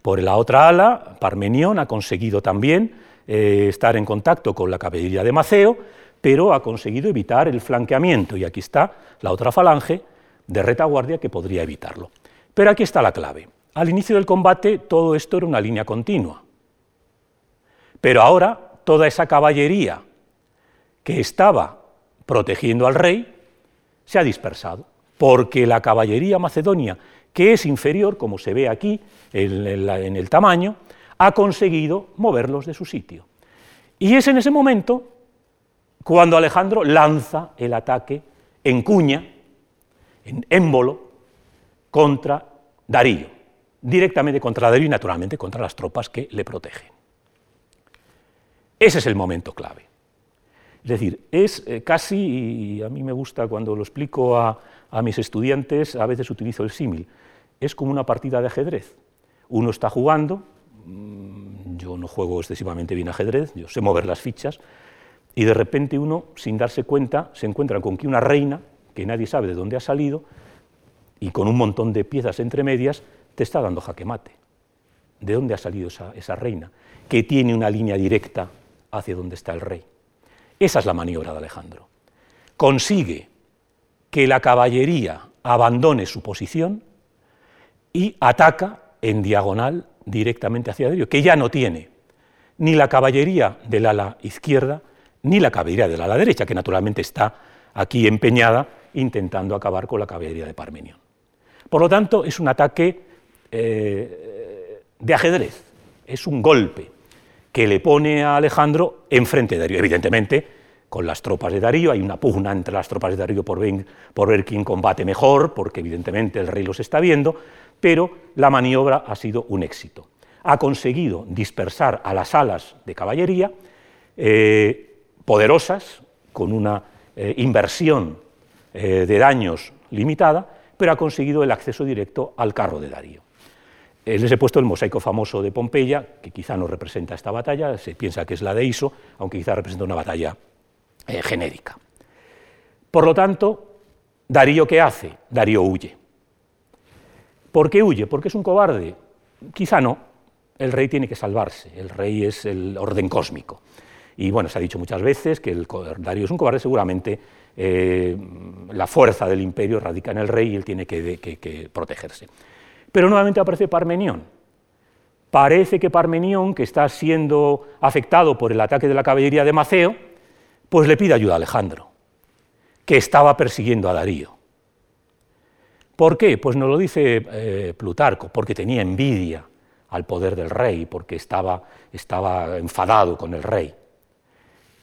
Speaker 2: Por la otra ala, Parmenión ha conseguido también eh, estar en contacto con la caballería de Maceo, pero ha conseguido evitar el flanqueamiento, y aquí está la otra falange de retaguardia que podría evitarlo. Pero aquí está la clave. Al inicio del combate todo esto era una línea continua, pero ahora toda esa caballería que estaba protegiendo al rey se ha dispersado porque la caballería macedonia, que es inferior, como se ve aquí en el tamaño, ha conseguido moverlos de su sitio. Y es en ese momento cuando Alejandro lanza el ataque en cuña, en émbolo, contra Darío, directamente contra Darío y naturalmente contra las tropas que le protegen. Ese es el momento clave. Es decir, es eh, casi, y a mí me gusta cuando lo explico a, mis estudiantes, a veces utilizo el símil, es como una partida de ajedrez. Uno está jugando, mm, yo no juego excesivamente bien ajedrez, yo sé mover las fichas, y de repente uno, sin darse cuenta, se encuentra con que una reina, que nadie sabe de dónde ha salido, y con un montón de piezas entre medias, te está dando jaque mate. ¿De dónde ha salido esa, esa reina? Que tiene una línea directa hacia donde está el rey. Esa es la maniobra de Alejandro. Consigue que la caballería abandone su posición y ataca en diagonal directamente hacia Darío, que ya no tiene ni la caballería del ala izquierda ni la caballería del ala derecha, que naturalmente está aquí empeñada intentando acabar con la caballería de Parmenión. Por lo tanto, es un ataque eh, de ajedrez, es un golpe que le pone a Alejandro enfrente de Darío. Evidentemente, con las tropas de Darío, hay una pugna entre las tropas de Darío por ver, quién combate mejor, porque evidentemente el rey los está viendo, pero la maniobra ha sido un éxito. Ha conseguido dispersar a las alas de caballería eh, poderosas, con una eh, inversión eh, de daños limitada, pero ha conseguido el acceso directo al carro de Darío. Les he puesto el mosaico famoso de Pompeya, que quizá no representa esta batalla, se piensa que es la de Iso, aunque quizá representa una batalla eh, genérica. Por lo tanto, Darío ¿qué hace? Darío huye. ¿Por qué huye? ¿Porque es un cobarde? Quizá no. El rey tiene que salvarse, el rey es el orden cósmico. Y bueno, se ha dicho muchas veces que el, Darío es un cobarde, seguramente eh, la fuerza del imperio radica en el rey y él tiene que protegerse. Pero nuevamente aparece Parmenión. Parece que Parmenión, que está siendo afectado por el ataque de la caballería de Maceo, pues le pide ayuda a Alejandro, que estaba persiguiendo a Darío. ¿Por qué? Pues nos lo dice eh, Plutarco, porque tenía envidia al poder del rey, porque estaba, estaba enfadado con el rey.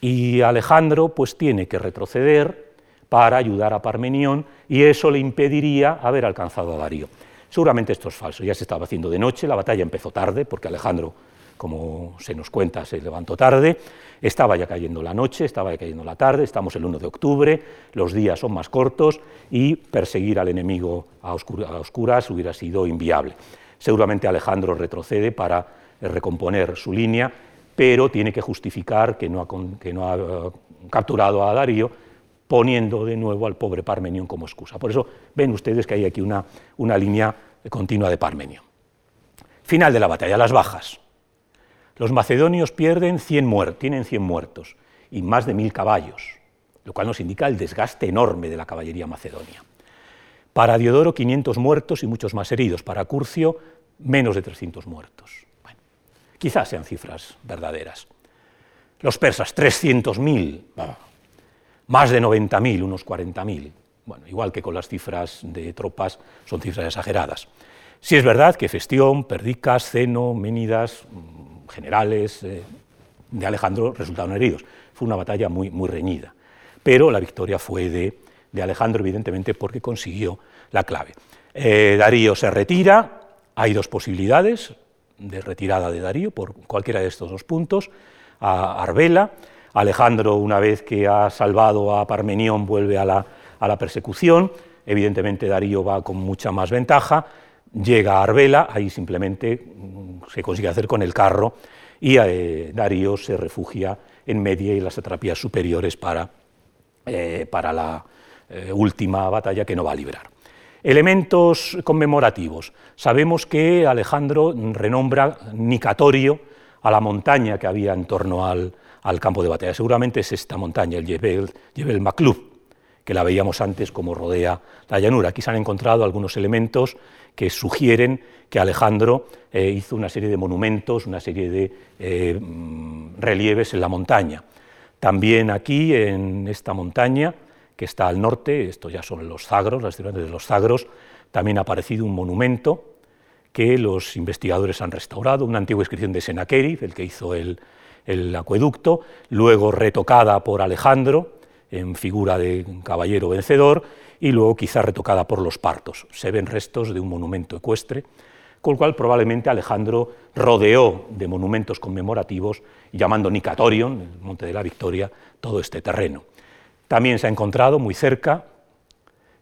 Speaker 2: Y Alejandro pues tiene que retroceder para ayudar a Parmenión y eso le impediría haber alcanzado a Darío. Seguramente esto es falso, ya se estaba haciendo de noche, la batalla empezó tarde porque Alejandro como se nos cuenta, se levantó tarde, estaba ya cayendo la noche, estaba ya cayendo la tarde, estamos el 1 de octubre, los días son más cortos y perseguir al enemigo a, oscuras hubiera sido inviable. Seguramente Alejandro retrocede para recomponer su línea, pero tiene que justificar que no ha, eh, capturado a Darío, poniendo de nuevo al pobre Parmenión como excusa. Por eso ven ustedes que hay aquí una, una línea continua de Parmenio. Final de la batalla, las bajas. Los macedonios pierden 100 tienen 100 muertos y más de 1.000 caballos, lo cual nos indica el desgaste enorme de la caballería macedonia. Para Diodoro 500 muertos y muchos más heridos, para Curcio menos de 300 muertos. Bueno, quizás sean cifras verdaderas. Los persas 300.000, más de 90.000, unos 40.000. Bueno, igual que con las cifras de tropas, son cifras exageradas. Si es verdad que Festión, Perdicas, Ceno, Ménidas, generales eh, de Alejandro resultaron heridos. Fue una batalla muy, muy reñida, pero la victoria fue de, Alejandro, evidentemente, porque consiguió la clave. Eh, Darío se retira, Hay dos posibilidades de retirada de Darío por cualquiera de estos dos puntos. A Arbela, Alejandro, una vez que ha salvado a Parmenión, vuelve a la, persecución. Evidentemente Darío va con mucha más ventaja. Llega a Arbela, ahí simplemente mm, se consigue hacer con el carro y eh, Darío se refugia en Media y las atrapías superiores para, eh, para la eh, última batalla que no va a librar. Elementos conmemorativos. Sabemos que Alejandro renombra Nicatorio a la montaña que había en torno al, campo de batalla. Seguramente es esta montaña, el Jebel, Jebel que la veíamos antes como rodea la llanura. Aquí se han encontrado algunos elementos que sugieren que Alejandro eh, hizo una serie de monumentos, una serie de eh, mm, relieves en la montaña. También aquí, en esta montaña, que está al norte, esto ya son los Zagros, las ciudades de los Zagros, también ha aparecido un monumento que los investigadores han restaurado, una antigua inscripción de Sennacherib, el que hizo el, acueducto, luego retocada por Alejandro en figura de caballero vencedor y luego quizá retocada por los partos. Se ven restos de un monumento ecuestre, con el cual probablemente Alejandro rodeó de monumentos conmemorativos, llamando Nicatorion, el Monte de la Victoria, todo este terreno. También se ha encontrado muy cerca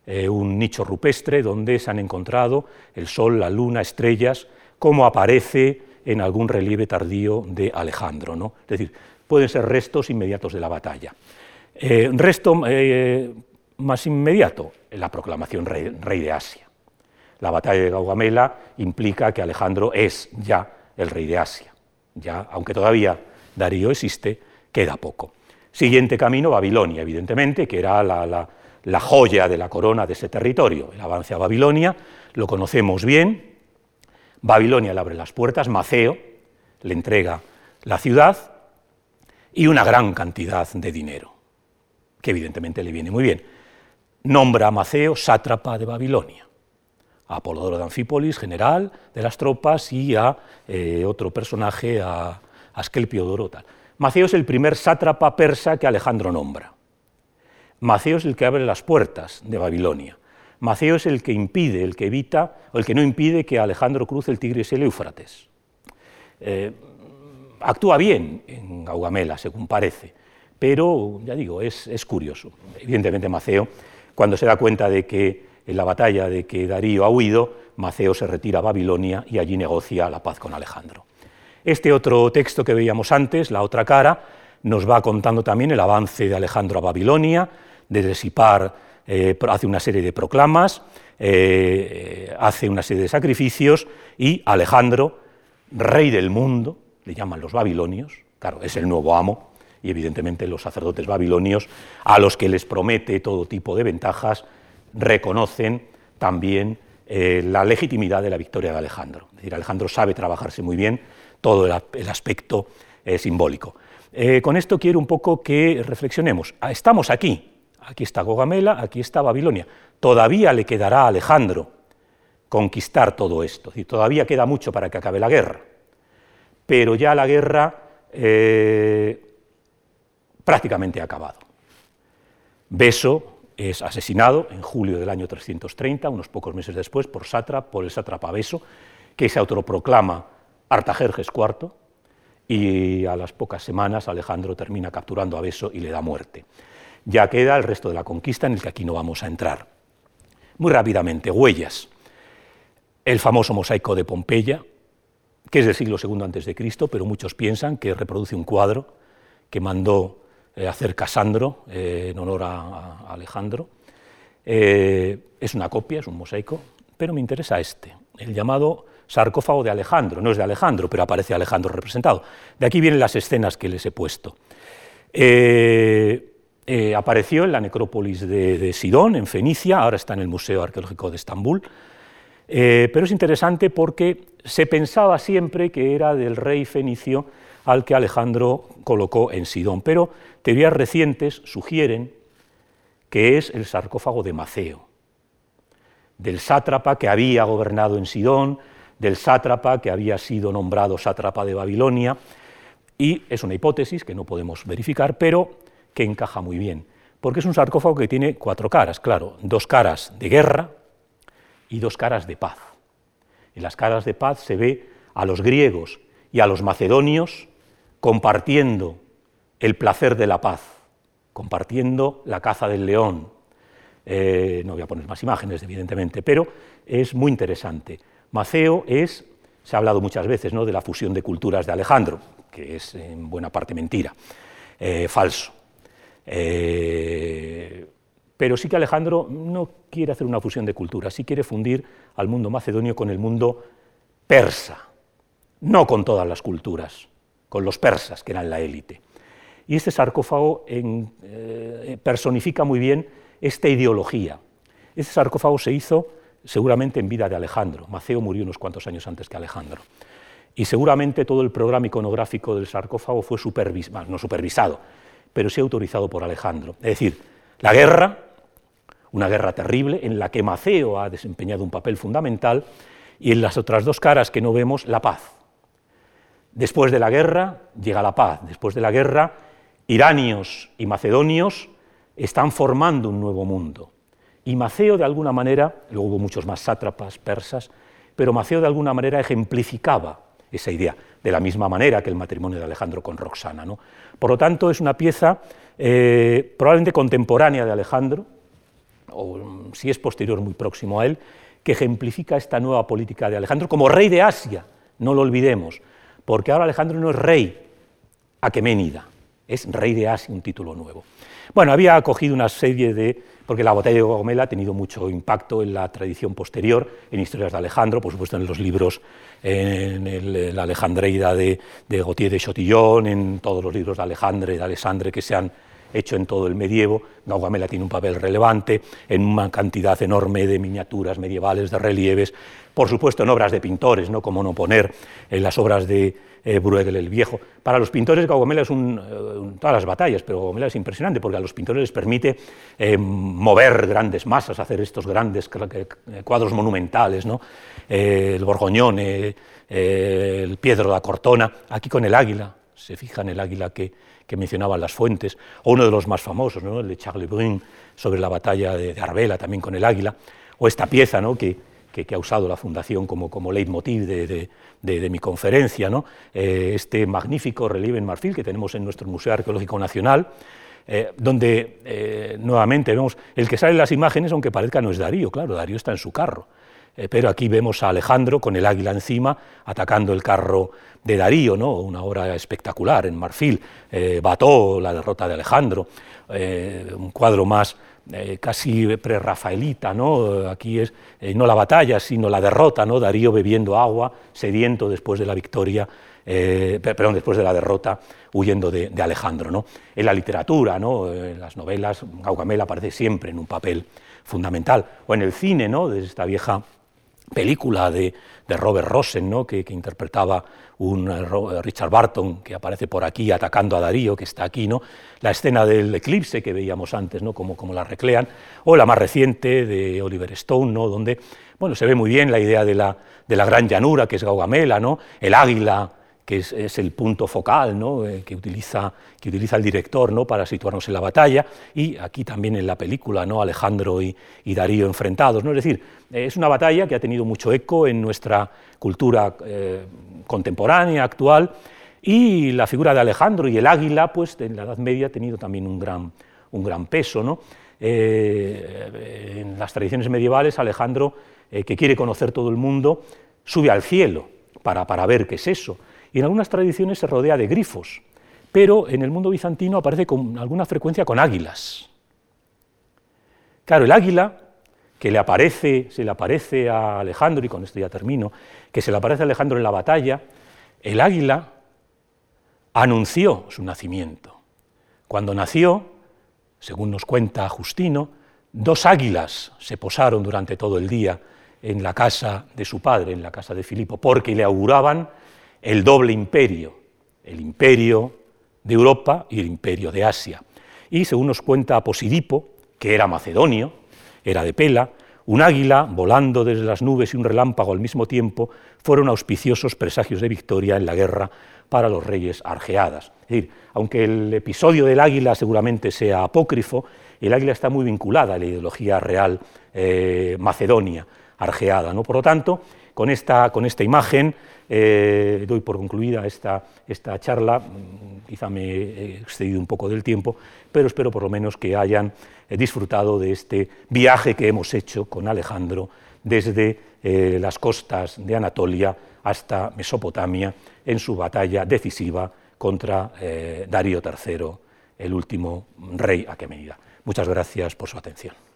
Speaker 2: eh, un nicho rupestre donde se han encontrado el sol, la luna, estrellas, como aparece en algún relieve tardío de Alejandro. ¿no? Es decir, pueden ser restos inmediatos de la batalla. Eh, resto eh, más inmediato, la proclamación rey, de Asia. La batalla de Gaugamela implica que Alejandro es ya el rey de Asia. Ya, aunque todavía Darío existe, queda poco. Siguiente camino, Babilonia, evidentemente, que era la, joya de la corona de ese territorio. El avance a Babilonia lo conocemos bien. Babilonia le abre las puertas, Maceo le entrega la ciudad y una gran cantidad de dinero, que evidentemente le viene muy bien. Nombra a Maceo sátrapa de Babilonia, a Apolodoro de Anfípolis, general de las tropas, y a eh, otro personaje, a Asclepio Dorotal. Maceo es el primer sátrapa persa que Alejandro nombra. Maceo es el que abre las puertas de Babilonia. Maceo es el que impide, el que evita, o el que no impide que Alejandro cruce el Tigris y el Éufrates. Eh, actúa bien en Gaugamela, según parece, pero, ya digo, es, curioso. Evidentemente Maceo, cuando se da cuenta de que en la batalla de que Darío ha huido, Maceo se retira a Babilonia y allí negocia la paz con Alejandro. Este otro texto que veíamos antes, la otra cara, nos va contando también el avance de Alejandro a Babilonia, de Sipar eh, hace una serie de proclamas, eh, hace una serie de sacrificios y Alejandro, rey del mundo, le llaman los babilonios, claro, es el nuevo amo, y evidentemente los sacerdotes babilonios, a los que les promete todo tipo de ventajas, reconocen también eh, la legitimidad de la victoria de Alejandro. Es decir, Alejandro sabe trabajarse muy bien todo el, aspecto eh, simbólico. Eh, con esto quiero un poco que reflexionemos. Ah, estamos aquí, aquí está Gogamela, aquí está Babilonia. Todavía le quedará a Alejandro conquistar todo esto, y todavía queda mucho para que acabe la guerra. Pero ya la guerra eh, prácticamente ha acabado. Beso es asesinado en julio del año 330, unos pocos meses después, por, por el sátrapa Beso, que se autoproclama Artajerjes IV, y a las pocas semanas Alejandro termina capturando a Beso y le da muerte. Ya queda el resto de la conquista en el que aquí no vamos a entrar. Muy rápidamente, huellas. El famoso mosaico de Pompeya, que es del siglo II a.C., pero muchos piensan que reproduce un cuadro que mandó eh, hacer Casandro eh, en honor a, Alejandro. Eh, es una copia, es un mosaico, pero me interesa este, el llamado sarcófago de Alejandro. No es de Alejandro, pero aparece Alejandro representado. De aquí vienen las escenas que les he puesto. Eh, apareció en la necrópolis de, Sidón, en Fenicia, ahora está en el Museo Arqueológico de Estambul. Eh, pero es interesante porque se pensaba siempre que era del rey fenicio al que Alejandro colocó en Sidón, pero teorías recientes sugieren que es el sarcófago de Maceo, del sátrapa que había gobernado en Sidón, del sátrapa que había sido nombrado sátrapa de Babilonia, y es una hipótesis que no podemos verificar, pero que encaja muy bien, porque es un sarcófago que tiene cuatro caras, claro, dos caras de guerra y dos caras de paz. En las caras de paz se ve a los griegos y a los macedonios compartiendo el placer de la paz, compartiendo la caza del león. Eh, no voy a poner más imágenes, evidentemente, pero es muy interesante. Maceo es, se ha hablado muchas veces ¿no? de la fusión de culturas de Alejandro, que es en buena parte mentira, eh, falso. Eh, pero sí que Alejandro no quiere hacer una fusión de culturas, sí quiere fundir al mundo macedonio con el mundo persa, no con todas las culturas, con los persas, que eran la élite. Y este sarcófago eh, personifica muy bien esta ideología. Este sarcófago se hizo seguramente en vida de Alejandro. Maceo murió unos cuantos años antes que Alejandro. Y seguramente todo el programa iconográfico del sarcófago fue no supervisado, pero sí autorizado por Alejandro. Es decir, la guerra, una guerra terrible en la que Maceo ha desempeñado un papel fundamental, y en las otras dos caras que no vemos, la paz. Después de la guerra llega la paz. Después de la guerra, iranios y macedonios están formando un nuevo mundo. Y Maceo, de alguna manera, luego hubo muchos más sátrapas persas, pero Maceo de alguna manera ejemplificaba esa idea, de la misma manera que el matrimonio de Alejandro con Roxana. ¿no? Por lo tanto, es una pieza eh, probablemente contemporánea de Alejandro, o si es posterior, muy próximo a él, que ejemplifica esta nueva política de Alejandro como rey de Asia, no lo olvidemos, porque ahora Alejandro no es rey aqueménida, es rey de Asia, un título nuevo. Bueno, había acogido una serie de, porque la batalla de Gomela ha tenido mucho impacto en la tradición posterior, en historias de Alejandro, por supuesto en los libros, en la Alejandreida de, de Gautier de Chotillon, en todos los libros de Alejandre, de Alessandre que se han hecho en todo el medievo. Gaugamela tiene un papel relevante en una cantidad enorme de miniaturas medievales, de relieves, por supuesto en obras de pintores, ¿no? como no poner en las obras de eh, Bruegel el Viejo. Para los pintores Gaugamela es un, eh, todas las batallas, pero Gaugamela es impresionante porque a los pintores les permite eh, mover grandes masas, hacer estos grandes cuadros monumentales, ¿no? el Borgoñón, el Piedro da Cortona, aquí con el águila, se fija en el águila que, que mencionaban las fuentes, o uno de los más famosos, ¿no? el de Charles Brun, sobre la batalla de, Arbela, también con el águila, o esta pieza ¿no? que, que, ha usado la Fundación como, como leitmotiv de, de, mi conferencia, ¿no? Eh, este magnífico relieve en marfil que tenemos en nuestro Museo Arqueológico Nacional, eh, donde eh, nuevamente vemos el que sale en las imágenes, aunque parezca no es Darío, claro, Darío está en su carro. Pero aquí vemos a Alejandro con el águila encima atacando el carro de Darío, ¿no? una obra espectacular en marfil, Bató, la derrota de Alejandro, un cuadro más casi prerrafaelita, ¿no? aquí es no la batalla, sino la derrota, ¿no? Darío bebiendo agua, sediento después de la victoria, perdón, después de la derrota, huyendo de, Alejandro. ¿no? En la literatura, ¿no? en las novelas, Gaugamela aparece siempre en un papel fundamental, o en el cine, ¿no? de esta vieja película de, Robert Rosen, ¿no? que, interpretaba un eh, eh, Richard Barton, que aparece por aquí atacando a Darío, que está aquí, ¿no? la escena del eclipse que veíamos antes, ¿no? como, como la recrean, o la más reciente de Oliver Stone, ¿no? donde bueno, se ve muy bien la idea de la, de la gran llanura, que es Gaugamela, ¿no? el águila que es, el punto focal. Eh, que, utiliza, el director para situarnos en la batalla, y aquí también en la película. Alejandro y, Darío enfrentados. Es decir, eh, es una batalla que ha tenido mucho eco en nuestra cultura eh, contemporánea, actual, y la figura de Alejandro y el águila, pues en la Edad Media ha tenido también un gran, peso. en las tradiciones medievales, Alejandro, que quiere conocer todo el mundo, sube al cielo para ver qué es eso y en algunas tradiciones se rodea de grifos, pero en el mundo bizantino aparece con alguna frecuencia con águilas. Claro, el águila que le aparece, se le aparece a Alejandro, y con esto ya termino, que se le aparece a Alejandro en la batalla, el águila anunció su nacimiento. Cuando nació, según nos cuenta Justino, dos águilas se posaron durante todo el día en la casa de su padre, en la casa de Filipo, porque le auguraban el doble imperio, el imperio de Europa y el imperio de Asia. Y según nos cuenta Posidipo, que era macedonio, era de Pela, un águila volando desde las nubes y un relámpago al mismo tiempo fueron auspiciosos presagios de victoria en la guerra para los reyes argeadas. Es decir, aunque el episodio del águila seguramente sea apócrifo, el águila está muy vinculada a la ideología real eh, macedonia, argeada. ¿no? Por lo tanto, con esta, con esta imagen eh, doy por concluida esta, esta charla, quizá me he excedido un poco del tiempo, pero espero por lo menos que hayan eh, disfrutado de este viaje que hemos hecho con Alejandro desde eh, las costas de Anatolia hasta Mesopotamia en su batalla decisiva contra Darío III, el último rey aquemenida. Muchas gracias por su atención.